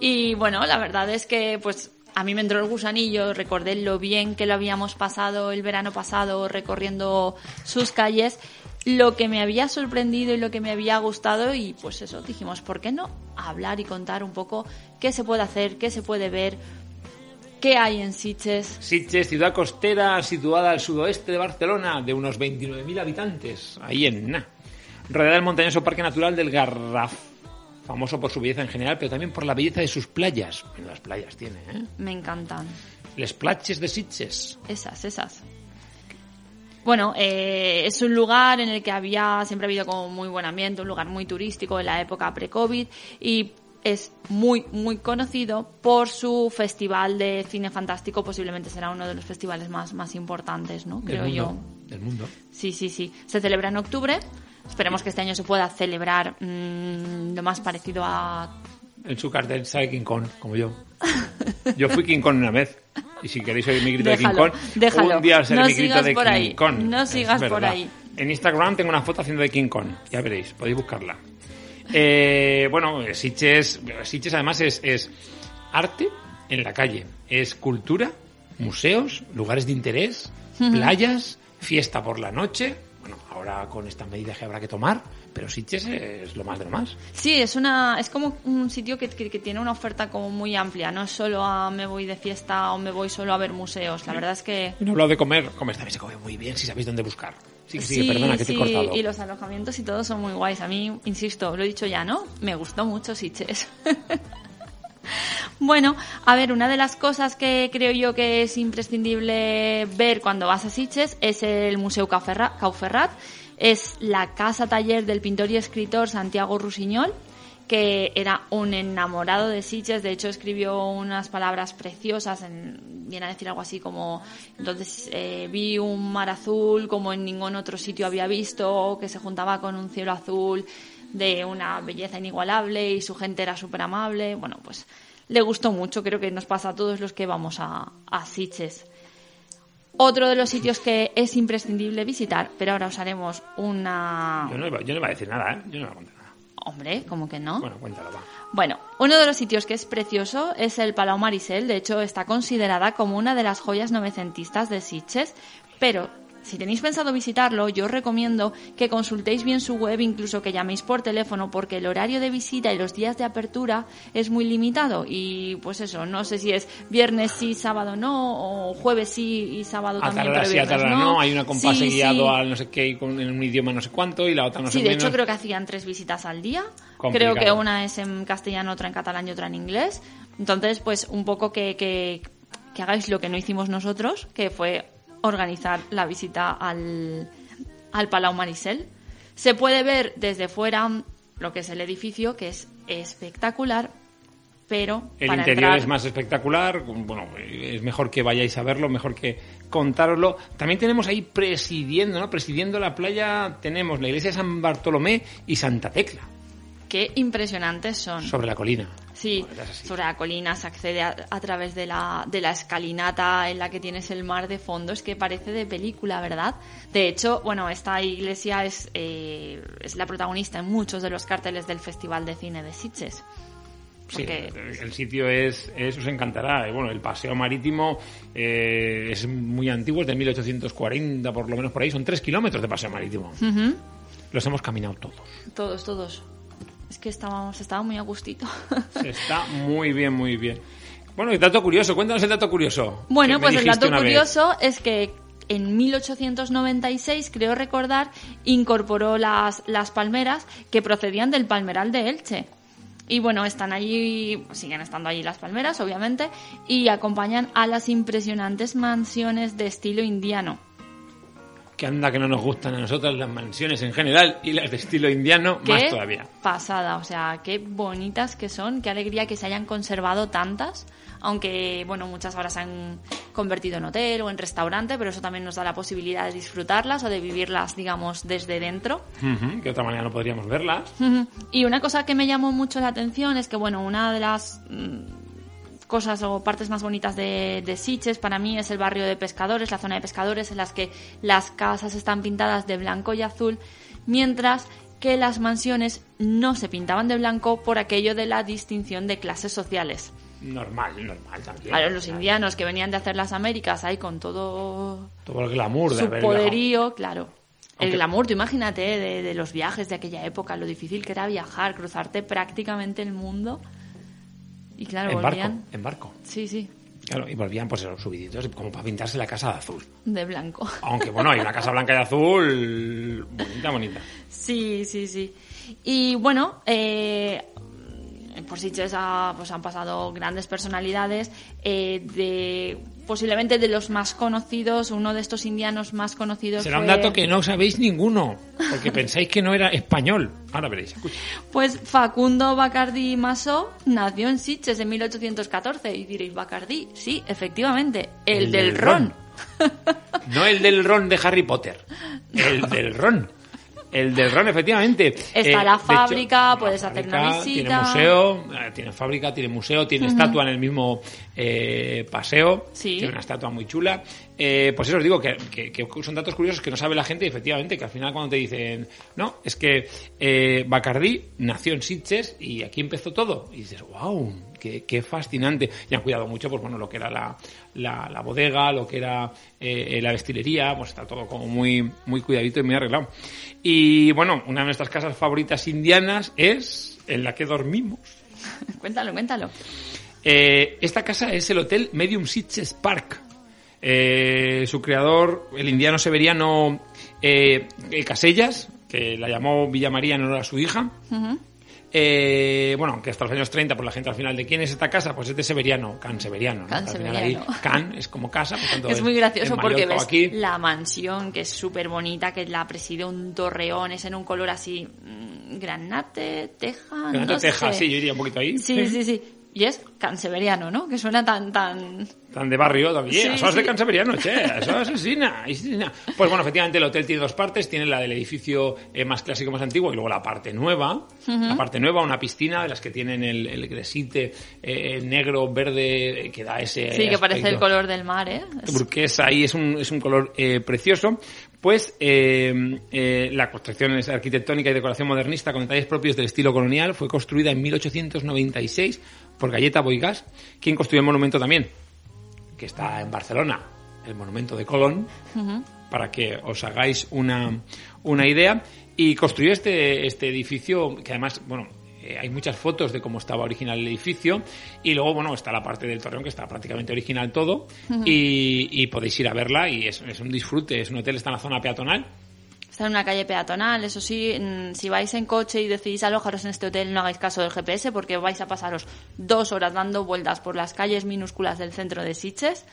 Y bueno, la verdad es que pues a mí me entró el gusanillo, recordé lo bien que lo habíamos pasado el verano pasado recorriendo sus calles, lo que me había sorprendido y lo que me había gustado y pues eso, dijimos, ¿por qué no hablar y contar un poco qué se puede hacer, qué se puede ver, qué hay en Sitges? Sitges, ciudad costera situada al sudoeste de Barcelona, de unos 29.000 habitantes, ahí en Na. Rodeada del montañoso Parque Natural del Garraf, famoso por su belleza en general, pero también por la belleza de sus playas. Mira, las playas tiene, ¿eh? Me encantan. Les platges de Sitges. Esas, esas. Bueno, eh, es un lugar en el que había, siempre ha habido como muy buen ambiente, un lugar muy turístico en la época pre-COVID y es muy, muy conocido por su festival de cine fantástico, posiblemente será uno de los festivales más, más importantes, ¿no? Creo mundo, yo. Del mundo. Sí, sí, sí. Se celebra en octubre. Esperemos que este año se pueda celebrar mm, lo más parecido a... En su cartel sale King Kong, como yo. Yo fui King Kong una vez. Y si queréis oír mi grito de King Kong, déjalo. un día será No mi grito de por King ahí, Kong. no sigas por ahí. En Instagram tengo una foto haciendo de King Kong. Ya veréis, podéis buscarla. Eh, bueno, Sitges, Sitges además es, es arte en la calle. Es cultura, museos, lugares de interés, playas, fiesta por la noche. Ahora con estas medidas que habrá que tomar, pero Sitges es lo más de lo más. Sí, es una es como un sitio que, que- que tiene una oferta como muy amplia. No es solo a me voy de fiesta o me voy solo a ver museos. La verdad es que... Y no he hablado de comer. Comer también se come muy bien si sabéis dónde buscar. Sí, sí, perdona que te he sí, cortado. y los alojamientos y todo son muy guays. A mí, insisto, lo he dicho ya, ¿no? Me gustó mucho Sitges. bueno, a ver, una de las cosas que creo yo que es imprescindible ver cuando vas a Sitges es el Museo Cauferra- Cauferrat. Es la casa taller del pintor y escritor Santiago Rusiñol que era un enamorado de Sitges, de hecho escribió unas palabras preciosas, en, viene a decir algo así como, entonces eh, vi un mar azul como en ningún otro sitio había visto, que se juntaba con un cielo azul de una belleza inigualable y su gente era súper amable, bueno, pues le gustó mucho, creo que nos pasa a todos los que vamos a, a Sitges. Otro de los sitios que es imprescindible visitar, pero ahora os haremos una... Yo no, iba, yo no iba a decir nada, ¿eh? Yo no iba a contar nada. Hombre, como que no? Bueno, cuéntalo, va. Bueno, uno de los sitios que es precioso es el Palau Marisel, de hecho está considerada como una de las joyas novecentistas de Sitges, pero si tenéis pensado visitarlo, yo os recomiendo que consultéis bien su web, incluso que llaméis por teléfono, porque el horario de visita y los días de apertura es muy limitado y pues eso, no sé si es viernes sí, sábado no, o jueves sí y sábado A también, pero sí, a no. no. Hay una compás Sí, guiado sí. al no sé qué en un idioma no sé cuánto y la otra no Sí, sé de menos. hecho creo que hacían tres visitas al día. Complicado. Creo que una es en castellano, otra en catalán y otra en inglés. Entonces, pues un poco que, que, que hagáis lo que no hicimos nosotros, que fue organizar la visita al, al Palau Marisel. Se puede ver desde fuera lo que es el edificio, que es espectacular, pero El para interior entrar... es más espectacular, bueno, es mejor que vayáis a verlo, mejor que contároslo. También tenemos ahí presidiendo, ¿no? Presidiendo la playa tenemos la iglesia de San Bartolomé y Santa Tecla, Qué impresionantes son. sobre la colina. Sí, sobre la colina se accede a, a través de la, de la escalinata en la que tienes el mar de fondo. Es que parece de película, ¿verdad? De hecho, bueno, esta iglesia es, eh, es la protagonista en muchos de los carteles del Festival de Cine de Sitges. Sí, el sitio es, es- os encantará. Eh, Bueno, el paseo marítimo eh, es muy antiguo, es de 1840 por lo menos por ahí. Son tres kilómetros de paseo marítimo. Los hemos caminado todos. Todos, todos. Es que estábamos, estaba muy a gustito. Está muy bien, muy bien. Bueno, el dato curioso, cuéntanos el dato curioso. Bueno, pues el dato vez. curioso es que en 1896, creo recordar, incorporó las, las palmeras que procedían del palmeral de Elche. Y bueno, están allí, siguen estando allí las palmeras, obviamente, y acompañan a las impresionantes mansiones de estilo indiano. Que anda que no nos gustan a nosotras las mansiones en general y las de estilo indiano Qué más todavía. pasada, o sea, qué bonitas que son, qué alegría que se hayan conservado tantas, aunque, bueno, muchas ahora se han convertido en hotel o en restaurante, pero eso también nos da la posibilidad de disfrutarlas o de vivirlas, digamos, desde dentro. Ujú, que de otra manera no podríamos verlas. Y una cosa que me llamó mucho la atención es que, bueno, una de las mm, cosas o partes más bonitas de, de Sitges para mí es el barrio de pescadores, la zona de pescadores en las que las casas están pintadas de blanco y azul, mientras que las mansiones no se pintaban de blanco por aquello de la distinción de clases sociales. Normal, normal también. Claro, los indianos que venían de hacer las Américas ahí con todo Todo el glamour de su haber viajado. poderío, claro. El Aunque- glamour, tú imagínate eh, de, de los viajes de aquella época, lo difícil que era viajar, cruzarte prácticamente el mundo. Y claro, En volvían. barco, en barco. Sí, sí, Claro, y volvían pues esos subiditos como para pintarse la casa de azul. de blanco. Aunque bueno, hay una casa blanca y azul bonita, bonita. Sí, sí, sí. Y bueno, eh, por Sitges ha- pues han pasado grandes personalidades eh, de posiblemente de los más conocidos, uno de estos indianos más conocidos. Será un dato que no sabéis ninguno, porque pensáis que no era español. Ahora veréis, escucha. Pues Facundo Bacardi Masó nació en Sitges en 1814. Y diréis, Bacardi, sí, efectivamente, el, El del, del ron. No el del ron de Harry Potter, el del ron. El del ron, efectivamente. Está Eh, la fábrica, puedes hacer una visita. Tiene museo, eh, tiene fábrica, tiene museo, tiene estatua en el mismo eh, paseo. Sí. Tiene una estatua muy chula. Eh, pues eso os digo, que, que- que son datos curiosos que no sabe la gente, y efectivamente, que al final cuando te dicen, no, es que eh, Bacardí nació en Sitges y aquí empezó todo. Y dices, wow, qué, qué fascinante. Y han cuidado mucho, pues bueno, lo que era la, la, la bodega, lo que era eh, la destilería, pues está todo como muy, muy cuidadito y muy arreglado. Y bueno, una de nuestras casas favoritas indianas es en la que dormimos. cuéntalo, cuéntalo. Eh, esta casa es el Hotel Medium Sitges Park. Eh, su creador, el indiano severiano eh, Casellas, que la llamó Villa María en honor a su hija. Eh, bueno, aunque hasta los años 30, por la gente al final, ¿de quién es esta casa? Pues es de Severiano, Can Severiano. ¿no? Can Al final ahí, Severiano. Can es como casa. por tanto, Es muy gracioso porque ves aquí. la mansión, que es súper bonita, que la preside un torreón, es en un color así, mm, granate, teja, Granate, no Texas, sé. sí, yo iría un poquito ahí. Sí, sí, sí. Y es canseveriano, ¿no? Que suena tan, tan... Tan de barrio también. Sí, eso es de sí. Canseveriano, che. Eso es asesina. Pues bueno, efectivamente el hotel tiene dos partes. Tiene la del edificio eh, más clásico, más antiguo, y luego la parte nueva. Ujú. La parte nueva, una piscina de las que tienen el, el gresite eh, negro, verde, eh, que da ese Sí, que parece el color del mar, ¿eh? Es- turquesa ahí es un, es un color eh, precioso. Pues eh, eh, la construcción es arquitectónica y decoración modernista con detalles propios del estilo colonial. Fue construida en 1896 por Galleta Boigas, quien construyó el monumento también, que está en Barcelona, el monumento de Colón, para que os hagáis una, una idea. Y construyó este, este edificio, que además, bueno, eh, hay muchas fotos de cómo estaba original el edificio. Y luego, bueno, está la parte del torreón, que está prácticamente original todo. Y podéis ir a verla y es, es un disfrute. Es un hotel, está en la zona peatonal. Está en una calle peatonal, eso sí, mm, si vais en coche y decidís alojaros en este hotel, no hagáis caso del GPS porque vais a pasaros dos horas dando vueltas por las calles minúsculas del centro de Sitges.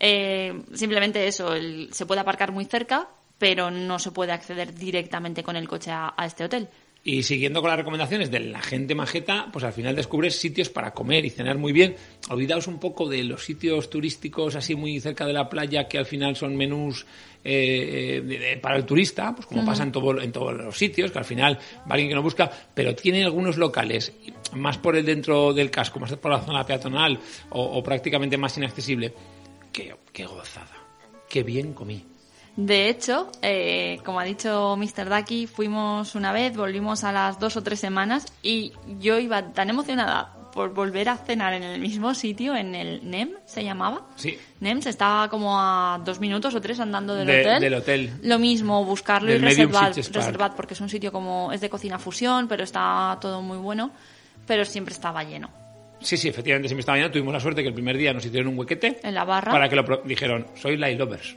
Eh, simplemente eso, el- se puede aparcar muy cerca, pero no se puede acceder directamente con el coche a, a este hotel. Y siguiendo con las recomendaciones de la gente majeta, pues al final descubres sitios para comer y cenar muy bien. Olvidaos un poco de los sitios turísticos así muy cerca de la playa que al final son menús eh, de- de- para el turista, pues como pasa en, todo- en todos los sitios, que al final va alguien que no busca, pero tiene algunos locales más por el dentro del casco, más por la zona peatonal o, o prácticamente más inaccesible. Qué, qué gozada, qué bien comí. De hecho, eh, como ha dicho Mr. Ducky, fuimos una vez, volvimos a las dos o tres semanas y yo iba tan emocionada por volver a cenar en el mismo sitio, en el NEM se llamaba. Sí, NEMS estaba como a dos minutos o tres andando del de- hotel. del hotel. Lo mismo, buscarlo Del y reservar, reservad, porque es un sitio como, es de cocina fusión, pero está todo muy bueno, pero siempre estaba lleno. Sí, sí, efectivamente, siempre estaba mañana. Tuvimos la suerte que el primer día nos hicieron un huequete. En la barra. Para que lo dijeron, sois light lovers.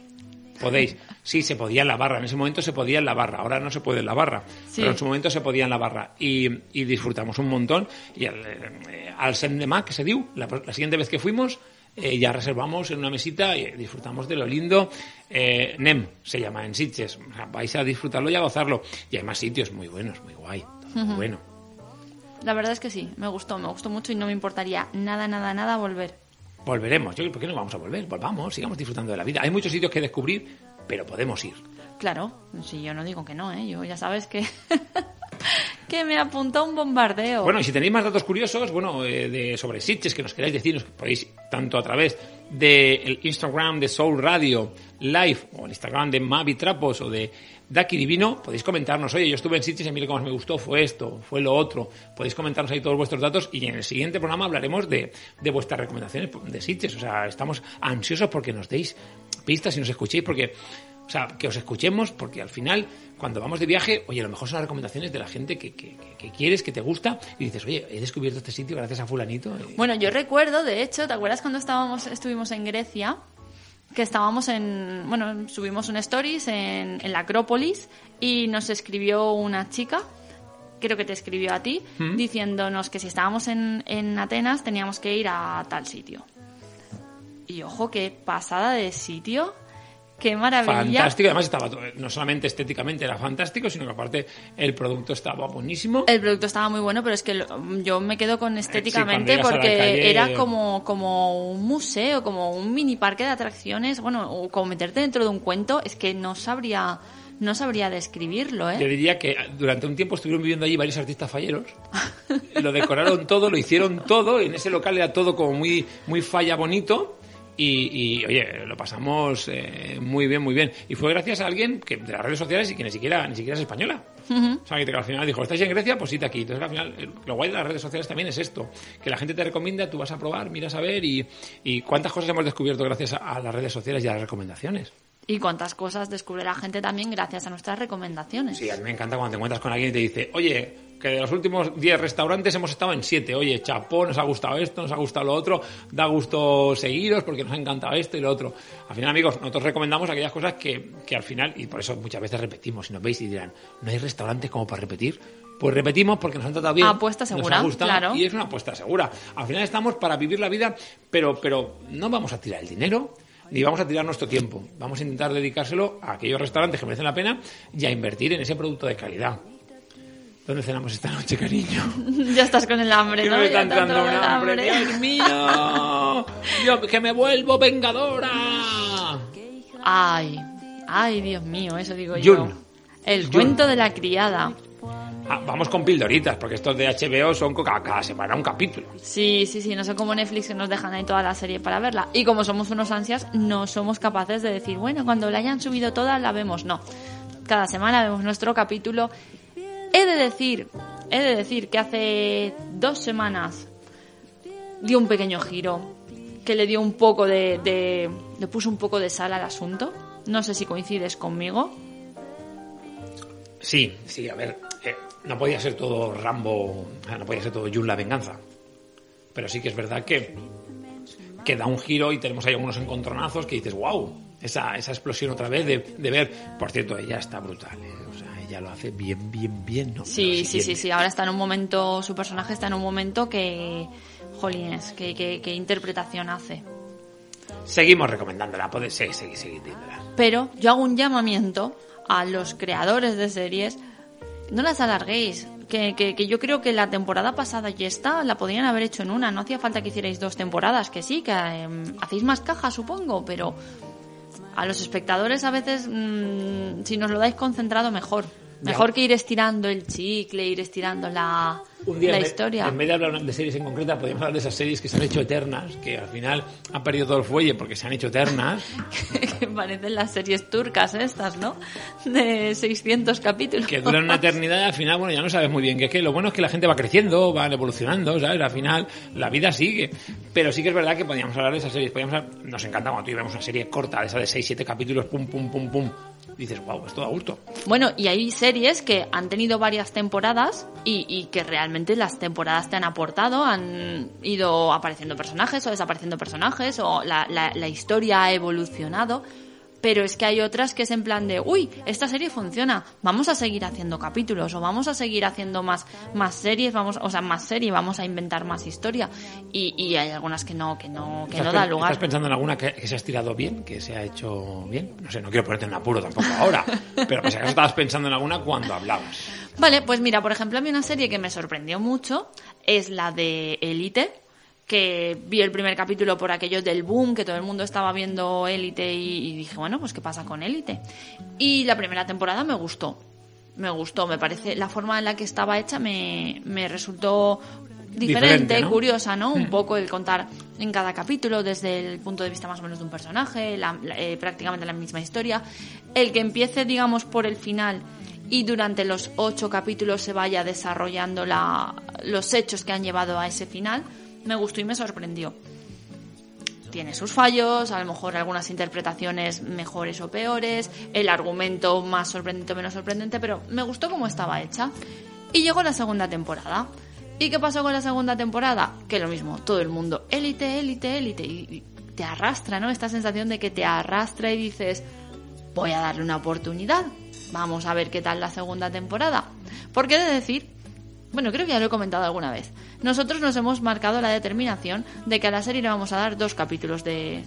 Podéis. Sí, se podía en la barra. En ese momento se podía en la barra. Ahora no se puede en la barra. Sí. Pero en su momento se podía en la barra. Y, y disfrutamos un montón. Y al, eh, al Sendemà, que se dio, la, la siguiente vez que fuimos, eh, ya reservamos en una mesita y disfrutamos de lo lindo. Eh, NEM se llama en Sitges. Vais a disfrutarlo y a gozarlo. Y hay más sitios muy buenos, muy guay. todo muy Ujú. bueno. La verdad es que sí, me gustó, me gustó mucho y no me importaría nada, nada, nada volver. Volveremos. Yo, ¿por qué no vamos a volver? Volvamos, sigamos disfrutando de la vida. Hay muchos sitios que descubrir, pero podemos ir. Claro, si yo no digo que no, ¿eh? Yo ya sabes que... que me apuntó un bombardeo. Bueno, y si tenéis más datos curiosos, bueno, eh, de, sobre Sitges que nos queráis decir, nos podéis tanto a través del Instagram de Soul Radio Live o el Instagram de Mavi Trapos o de Daki Divino, podéis comentarnos, oye, yo estuve en Sitges y a mí me gustó fue esto, fue lo otro. Podéis comentarnos ahí todos vuestros datos y en el siguiente programa hablaremos de, vuestras recomendaciones de Sitges. O sea, estamos ansiosos porque nos deis pistas y nos escuchéis porque... O sea, que os escuchemos porque al final, cuando vamos de viaje, oye, a lo mejor son las recomendaciones de la gente que, que, que- quieres, que te gusta, y dices, oye, he descubierto este sitio gracias a fulanito. Bueno, yo recuerdo, de hecho, ¿te acuerdas cuando estábamos, estuvimos en Grecia? Que estábamos en, bueno, subimos un stories en, en la Acrópolis y nos escribió una chica, creo que te escribió a ti, ¿Mm? diciéndonos que si estábamos en, en Atenas teníamos que ir a tal sitio. y ojo, qué pasada de sitio. Qué maravilla. Fantástico, además estaba no solamente estéticamente era fantástico, sino que aparte el producto estaba buenísimo. El producto estaba muy bueno, pero es que lo- yo me quedo con estéticamente llegas a la porque calle- era como, como un museo, como un mini parque de atracciones, bueno, o como meterte dentro de un cuento, es que no sabría, no sabría describirlo, Yo ¿eh? diría que durante un tiempo estuvieron viviendo allí varios artistas falleros. Lo decoraron todo, lo hicieron todo. Y en ese local era todo como muy, muy falla bonito. Y, y, oye, lo pasamos eh, muy bien, muy bien. Y fue gracias a alguien que de las redes sociales y que ni siquiera, ni siquiera es española. O sea, que al final dijo, ¿estáis en Grecia? Pues id aquí. Entonces, al final, lo guay de las redes sociales también es esto. Que la gente te recomienda, tú vas a probar, miras a ver y, y cuántas cosas hemos descubierto gracias a, a las redes sociales y a las recomendaciones. Y cuántas cosas descubre la gente también gracias a nuestras recomendaciones. Sí, a mí me encanta cuando te encuentras con alguien y te dice, oye, que de los últimos 10 restaurantes hemos estado en 7. Oye, chapó, nos ha gustado esto, nos ha gustado lo otro, da gusto seguiros porque nos ha encantado esto y lo otro. Al final, amigos, nosotros recomendamos aquellas cosas que, que al final, y por eso muchas veces repetimos, si nos veis y dirán, ¿no hay restaurante como para repetir? Pues repetimos porque nos han tratado bien. Apuesta nos segura, ha gustado, claro. Y es una apuesta segura. Al final estamos para vivir la vida, pero, pero no vamos a tirar el dinero. Ni vamos a tirar nuestro tiempo. Vamos a intentar dedicárselo a aquellos restaurantes que merecen la pena y a invertir en ese producto de calidad. ¿Dónde cenamos esta noche, cariño? ya estás con el hambre, ¿no? me está entrando un el hambre, Dios mío. Yo, que me vuelvo vengadora. Ay, ay, Dios mío, eso digo yo. Jun. El cuento de la criada. Ah, vamos con pildoritas, porque estos de HBO son cada, cada semana un capítulo. Sí, sí, sí, no son como Netflix que nos dejan ahí toda la serie para verla. Y como somos unos ansias, no somos capaces de decir, bueno, cuando la hayan subido toda la vemos. No. Cada semana vemos nuestro capítulo. He de decir, he de decir que hace dos semanas dio un pequeño giro que le dio un poco de, de- le puso un poco de sal al asunto. No sé si coincides conmigo. Sí, sí, a ver, eh, no podía ser todo Rambo, no podía ser todo Jun la venganza. Pero sí que es verdad que, que da un giro y tenemos ahí algunos encontronazos que dices, wow, esa, esa explosión otra vez de, de ver. Por cierto, ella está brutal, ¿eh? Ella lo hace bien, bien, bien, ¿no? Sí, sí, sí, sí. Ahora está en un momento, su personaje está en un momento que, jolines, que, que, que interpretación hace. Seguimos recomendándola, podéis seguir, seguir, seguir. Pero yo hago un llamamiento a los creadores de series, no las alarguéis. Que, que, que yo creo que la temporada pasada y esta la podrían haber hecho en una. No hacía falta que hicierais dos temporadas, que sí, que em, hacéis más cajas, supongo, pero a los espectadores a veces, mm, si nos lo dais concentrado, mejor. Mejor que ir estirando el chicle, ir estirando la, Un día, la en vez- historia. en vez de hablar de series en concreta, podríamos hablar de esas series que se han hecho eternas, que al final han perdido todo el fuelle porque se han hecho eternas. que parecen las series turcas estas, ¿no? De 600 capítulos. que duran una eternidad y al final, bueno, ya no sabes muy bien qué es que lo bueno es que la gente va creciendo, van evolucionando, ¿sabes? Al final la vida sigue. Pero sí que es verdad que podíamos hablar de esas series, podíamos hablar- nos encanta cuando tú una serie corta, de esa de 6, 7 capítulos, pum, pum, pum, pum. Dices, wow, es todo a gusto. Bueno, y hay series que han tenido varias temporadas y, y que realmente las temporadas te han aportado, han ido apareciendo personajes o desapareciendo personajes o la, la historia ha evolucionado. Pero es que hay otras que es en plan de, uy, esta serie funciona, vamos a seguir haciendo capítulos o vamos a seguir haciendo más, más series, vamos, o sea, más serie, vamos a inventar más historia. Y, y hay algunas que no, que no, que ¿Estás no da lugar. ¿Estás pensando en alguna que, que se ha estirado bien, que se ha hecho bien? No sé, no quiero ponerte en apuro tampoco ahora, pero si acaso estabas pensando en alguna cuando hablabas. Vale, pues mira, por ejemplo, a mí una serie que me sorprendió mucho es la de Elite, que vi el primer capítulo por aquello del boom, que todo el mundo estaba viendo Elite y, y dije, bueno, pues qué pasa con Elite. Y la primera temporada me gustó, me gustó, me parece, la forma en la que estaba hecha me, me resultó diferente, Diferente, ¿no? curiosa, ¿no? Un poco el contar en cada capítulo desde el punto de vista más o menos de un personaje, la- la- eh, prácticamente la misma historia. El que empiece, digamos, por el final y durante los ocho capítulos se vaya desarrollando la, los hechos que han llevado a ese final, me gustó y me sorprendió. Tiene sus fallos, a lo mejor algunas interpretaciones mejores o peores, el argumento más sorprendente o menos sorprendente, pero me gustó cómo estaba hecha. Y llegó la segunda temporada. ¿Y qué pasó con la segunda temporada? Que lo mismo, todo el mundo, élite, élite, élite, y te arrastra, ¿no? Esta sensación de que te arrastra y dices, voy a darle una oportunidad. Vamos a ver qué tal la segunda temporada. Porque he de decir Bueno, creo que ya lo he comentado alguna vez. Nosotros nos hemos marcado la determinación de que a la serie le vamos a dar dos capítulos de,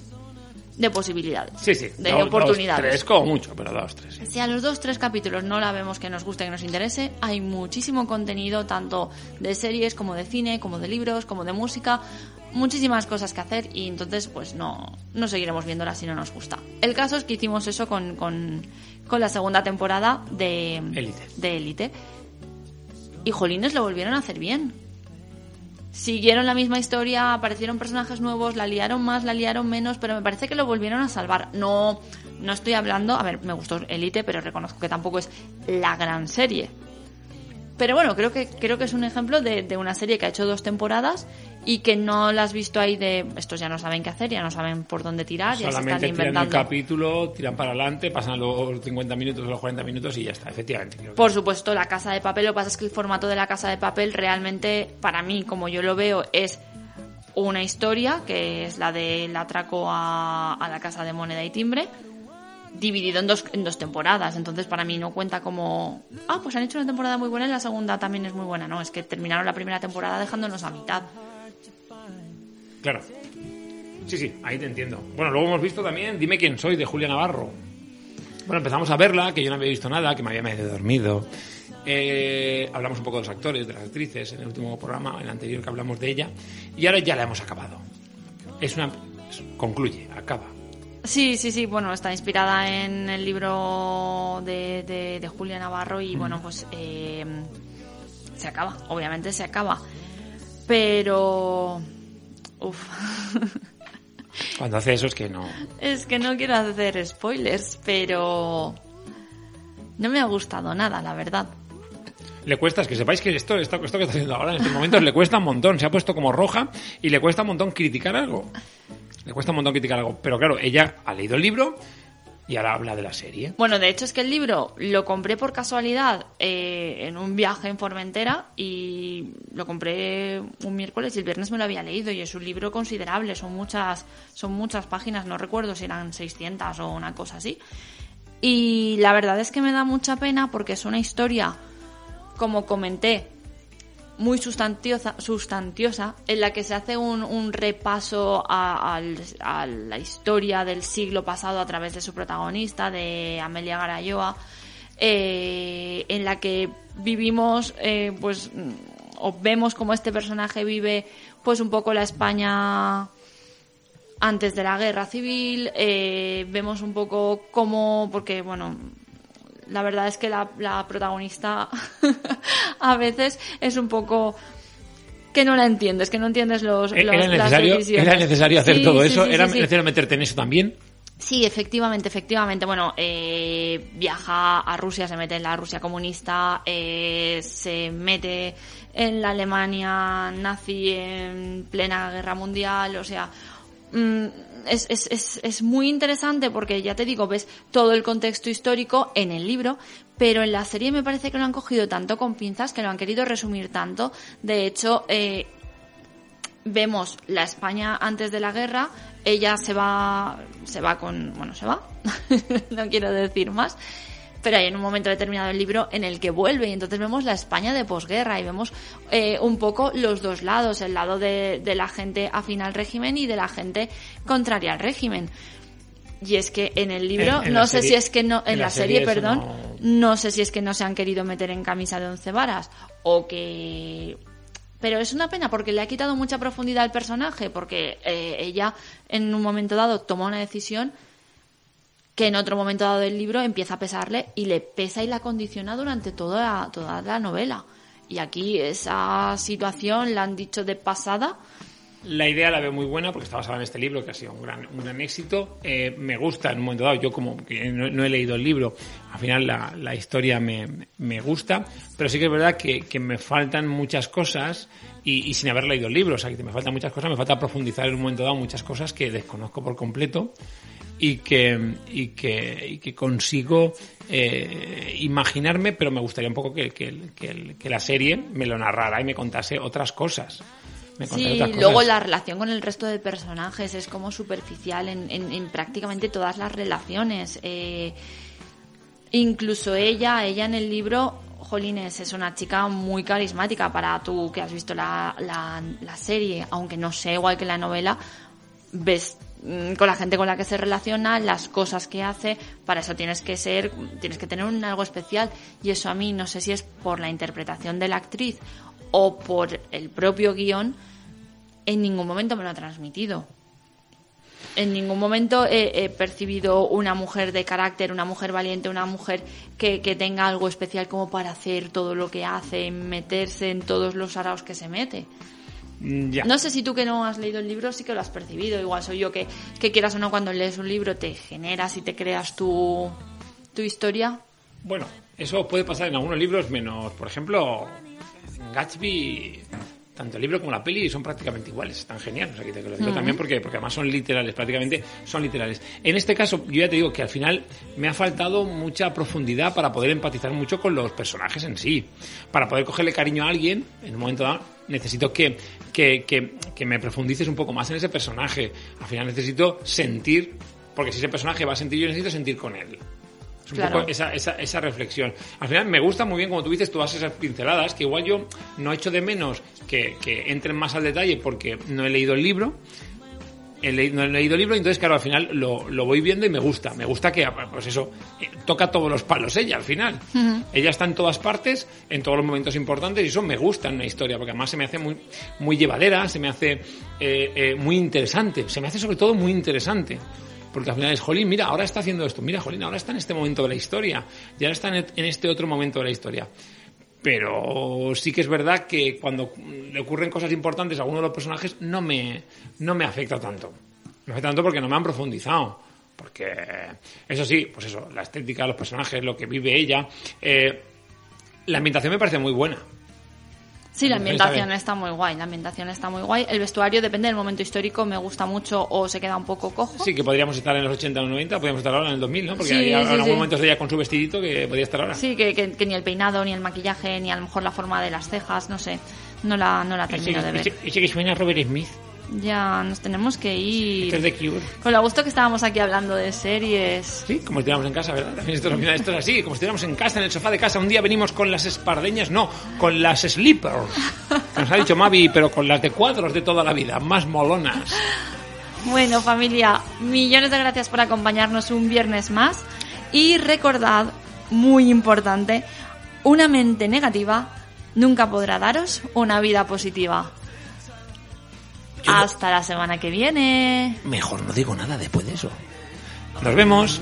de posibilidades. Sí, sí. De dos- oportunidades. Dos, tres, como mucho, pero dos, tres. sí. Si a los dos, tres capítulos no la vemos que nos guste, que nos interese, hay muchísimo contenido, tanto de series como de cine, como de libros, como de música, muchísimas cosas que hacer y entonces pues no, no seguiremos viéndola si no nos gusta. El caso es que hicimos eso con, con, con la segunda temporada de de Élite. Y Jolines lo volvieron a hacer bien. Siguieron la misma historia, aparecieron personajes nuevos, la liaron más, la liaron menos, pero me parece que lo volvieron a salvar. No, no estoy hablando, a ver, me gustó Elite, pero reconozco que tampoco es la gran serie. Pero bueno, creo que, creo que es un ejemplo de, de una serie que ha hecho dos temporadas y que no la has visto ahí de estos ya no saben qué hacer, ya no saben por dónde tirar, ya se están Solamente tiran el inventando. capítulo, tiran para adelante, pasan los 50 minutos o los 40 minutos y ya está, efectivamente. creo que- Por supuesto, la casa de papel, lo que pasa es que el formato de la casa de papel realmente, para mí, como yo lo veo, es una historia, que es la del atraco a, a la casa de moneda y timbre, dividido en dos, en dos temporadas. Entonces, para mí no cuenta como, ah, pues han hecho una temporada muy buena y la segunda también es muy buena. No, es que terminaron la primera temporada dejándonos a mitad. Claro. Sí, sí, ahí te entiendo. Bueno, luego hemos visto también Dime quién soy de Julia Navarro. Bueno, empezamos a verla, que yo no había visto nada, que me había medio dormido. Eh, hablamos un poco de los actores, de las actrices en el último programa, en el anterior que hablamos de ella. Y ahora ya la hemos acabado. Es una. concluye, acaba. Sí, sí, sí, bueno, está inspirada en el libro de, de, de Julia Navarro y bueno, pues eh, se acaba, obviamente se acaba. Pero... Uf, Cuando hace eso es que no. es que no quiero hacer spoilers, pero... No me ha gustado nada, la verdad. Le cuesta, es que sepáis que esto, esto, esto que está haciendo ahora en estos momentos le cuesta un montón. Se ha puesto como roja y le cuesta un montón criticar algo. Le cuesta un montón criticar algo. Pero claro, ella ha leído el libro y ahora habla de la serie. Bueno, de hecho es que el libro lo compré por casualidad eh, en un viaje en Formentera y lo compré un miércoles y el viernes me lo había leído y es un libro considerable, son muchas, son muchas páginas, no recuerdo si eran 600 o una cosa así. Y la verdad es que me da mucha pena porque es una historia, como comenté, muy sustantiosa, sustantiosa en la que se hace un, un repaso a, a la historia del siglo pasado a través de su protagonista, de Amelia Garayoa, eh, en la que vivimos, eh, pues, mm, o vemos como este personaje vive, pues, un poco la España antes de la guerra civil, eh, vemos un poco cómo, porque, bueno, la verdad es que la, la protagonista a veces es un poco que no la entiendes, que no entiendes los, ¿Era los- las necesario. ¿Era necesario hacer Sí, todo sí, eso? sí, ¿Era necesario meterte en eso también? Sí, efectivamente, efectivamente. Bueno, eh, viaja a Rusia, se mete en la Rusia comunista, eh, se mete en la Alemania nazi en plena guerra mundial, o sea, es, es, es, es muy interesante porque ya te digo, ves todo el contexto histórico en el libro, pero en la serie me parece que lo han cogido tanto con pinzas, que lo han querido resumir tanto. De hecho, eh, vemos la España antes de la guerra, ella se va, se va con, bueno, se va, no quiero decir más, pero hay en un momento determinado del libro en el que vuelve y entonces vemos la España de posguerra y vemos eh, un poco los dos lados, el lado de, de la gente afín al régimen y de la gente contraria al régimen. Y es que en el libro, En- en no sé serie- si es que no, en, en la, la serie, perdón, no- no sé si es que no se han querido meter en camisa de once varas o que pero es una pena porque le ha quitado mucha profundidad al personaje porque eh, ella en un momento dado toma una decisión que en otro momento dado del libro empieza a pesarle y le pesa y la condiciona durante toda, toda la novela. Y aquí esa situación la han dicho de pasada. La idea la veo muy buena porque está basada en este libro que ha sido un gran, un gran éxito. Eh, me gusta en un momento dado, yo como que no, he leído el libro, al final la, la historia me, me gusta, pero sí que es verdad que, que me faltan muchas cosas y, y sin haber leído el libro, o sea, que me faltan muchas cosas, me falta profundizar en un momento dado muchas cosas que desconozco por completo y que, y que, y que consigo eh, imaginarme, pero me gustaría un poco que, que, que- que la serie me lo narrara y me contase otras cosas. Me Sí, otras cosas. luego la relación con el resto de personajes es como superficial en, en- en prácticamente todas las relaciones. Eh, incluso ella, ella en el libro, Jolines es una chica muy carismática para tú que has visto la, la, la serie, aunque no sé, igual que la novela, ves con la gente con la que se relaciona, las cosas que hace, para eso tienes que ser, tienes que tener un algo especial y eso a mí no sé si es por la interpretación de la actriz o por el propio guion, en ningún momento me lo ha transmitido. En ningún momento he, he percibido una mujer de carácter, una mujer valiente, una mujer que, que tenga algo especial como para hacer todo lo que hace, meterse en todos los araos que se mete. Mm, Ya. No sé si tú que no has leído el libro sí que lo has percibido. Igual soy yo que, que quieras o no cuando lees un libro te generas y te creas tu, tu historia. Bueno, eso puede pasar en algunos libros, menos, por ejemplo, en Gatsby, tanto el libro como la peli son prácticamente iguales, están geniales. O sea, que te lo digo también porque, porque además son literales, prácticamente son literales. En este caso, yo ya te digo que al final me ha faltado mucha profundidad para poder empatizar mucho con los personajes en sí. Para poder cogerle cariño a alguien, en un momento dado, necesito que, que, que, que me profundices un poco más en ese personaje. Al final necesito sentir, porque si ese personaje va a sentir, yo necesito sentir con él. Es un Claro. poco esa, esa, esa reflexión. Al final me gusta muy bien, como tú dices, todas esas pinceladas, que igual yo no echo de menos que, que entren más al detalle porque no he leído el libro. He leído, no he leído el libro, entonces claro, al final lo, lo voy viendo y me gusta. Me gusta que, pues eso, eh, toca todos los palos ella al final. Ella está en todas partes, en todos los momentos importantes, y eso me gusta en una historia, porque además se me hace muy, muy llevadera, se me hace eh, eh, muy interesante, se me hace sobre todo muy interesante. Porque al final es, Jolín, mira, ahora está haciendo esto, mira, Jolín, ahora está en este momento de la historia, y ahora está en, en este otro momento de la historia. Pero sí que es verdad que cuando le ocurren cosas importantes a alguno de los personajes no me, no me afecta tanto. Me afecta tanto porque no me han profundizado. Porque, eso sí, pues eso, la estética los personajes, lo que vive ella. eh, la ambientación me parece muy buena. Sí, la ambientación bien. está muy guay, la ambientación está muy guay. El vestuario depende del momento histórico, me gusta mucho o se queda un poco cojo. Sí, que podríamos estar en los 80 o 90, podríamos estar ahora en el 2000, ¿no? Porque Sí, hay sí, sí. momentos de ella con su vestidito que podría estar ahora. Sí, que, que- que ni el peinado, ni el maquillaje, ni a lo mejor la forma de las cejas, no sé, no la, no la termino de ver. Ese, ese que suena Robert Smith. Ya nos tenemos que ir. Este es Cure. Con lo gusto que estábamos aquí hablando de series. Sí, como estuviéramos en casa, ¿verdad? También esto, esto es así, como estuviéramos en casa, en el sofá de casa. Un día venimos con las espardeñas, no, con las sleepers. Nos ha dicho Mavi, pero con las de cuadros de toda la vida, más molonas. Bueno, familia, millones de gracias por acompañarnos un viernes más. Y recordad, muy importante, una mente negativa nunca podrá daros una vida positiva. Hasta la semana que viene. Mejor no digo nada después de eso. Nos vemos.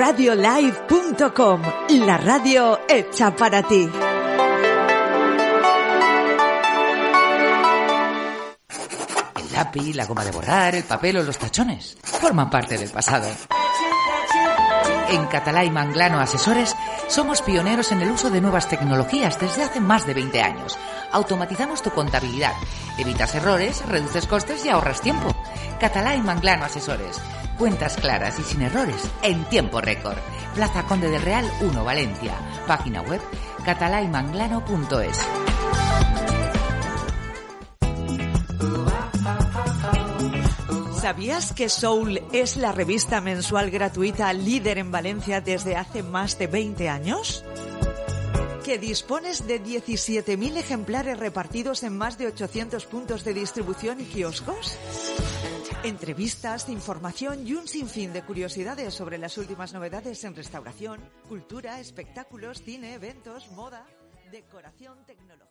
soulradiolive.com, la radio hecha para ti. El lápiz, la goma de borrar, el papel o los tachones forman parte del pasado. En Catalá y Manglano Asesores somos pioneros en el uso de nuevas tecnologías desde hace más de 20 años. Automatizamos tu contabilidad, evitas errores, reduces costes y ahorras tiempo. Catalá y Manglano Asesores. Cuentas claras y sin errores en tiempo récord. Plaza Conde del Real 1 Valencia. Página web catalaymanglano.es. ¿Sabías que Soul es la revista mensual gratuita líder en Valencia desde hace más de 20 años? ¿Que dispones de 17.000 ejemplares repartidos en más de 800 puntos de distribución y kioscos? Entrevistas, información y un sinfín de curiosidades sobre las últimas novedades en restauración, cultura, espectáculos, cine, eventos, moda, decoración, tecnología...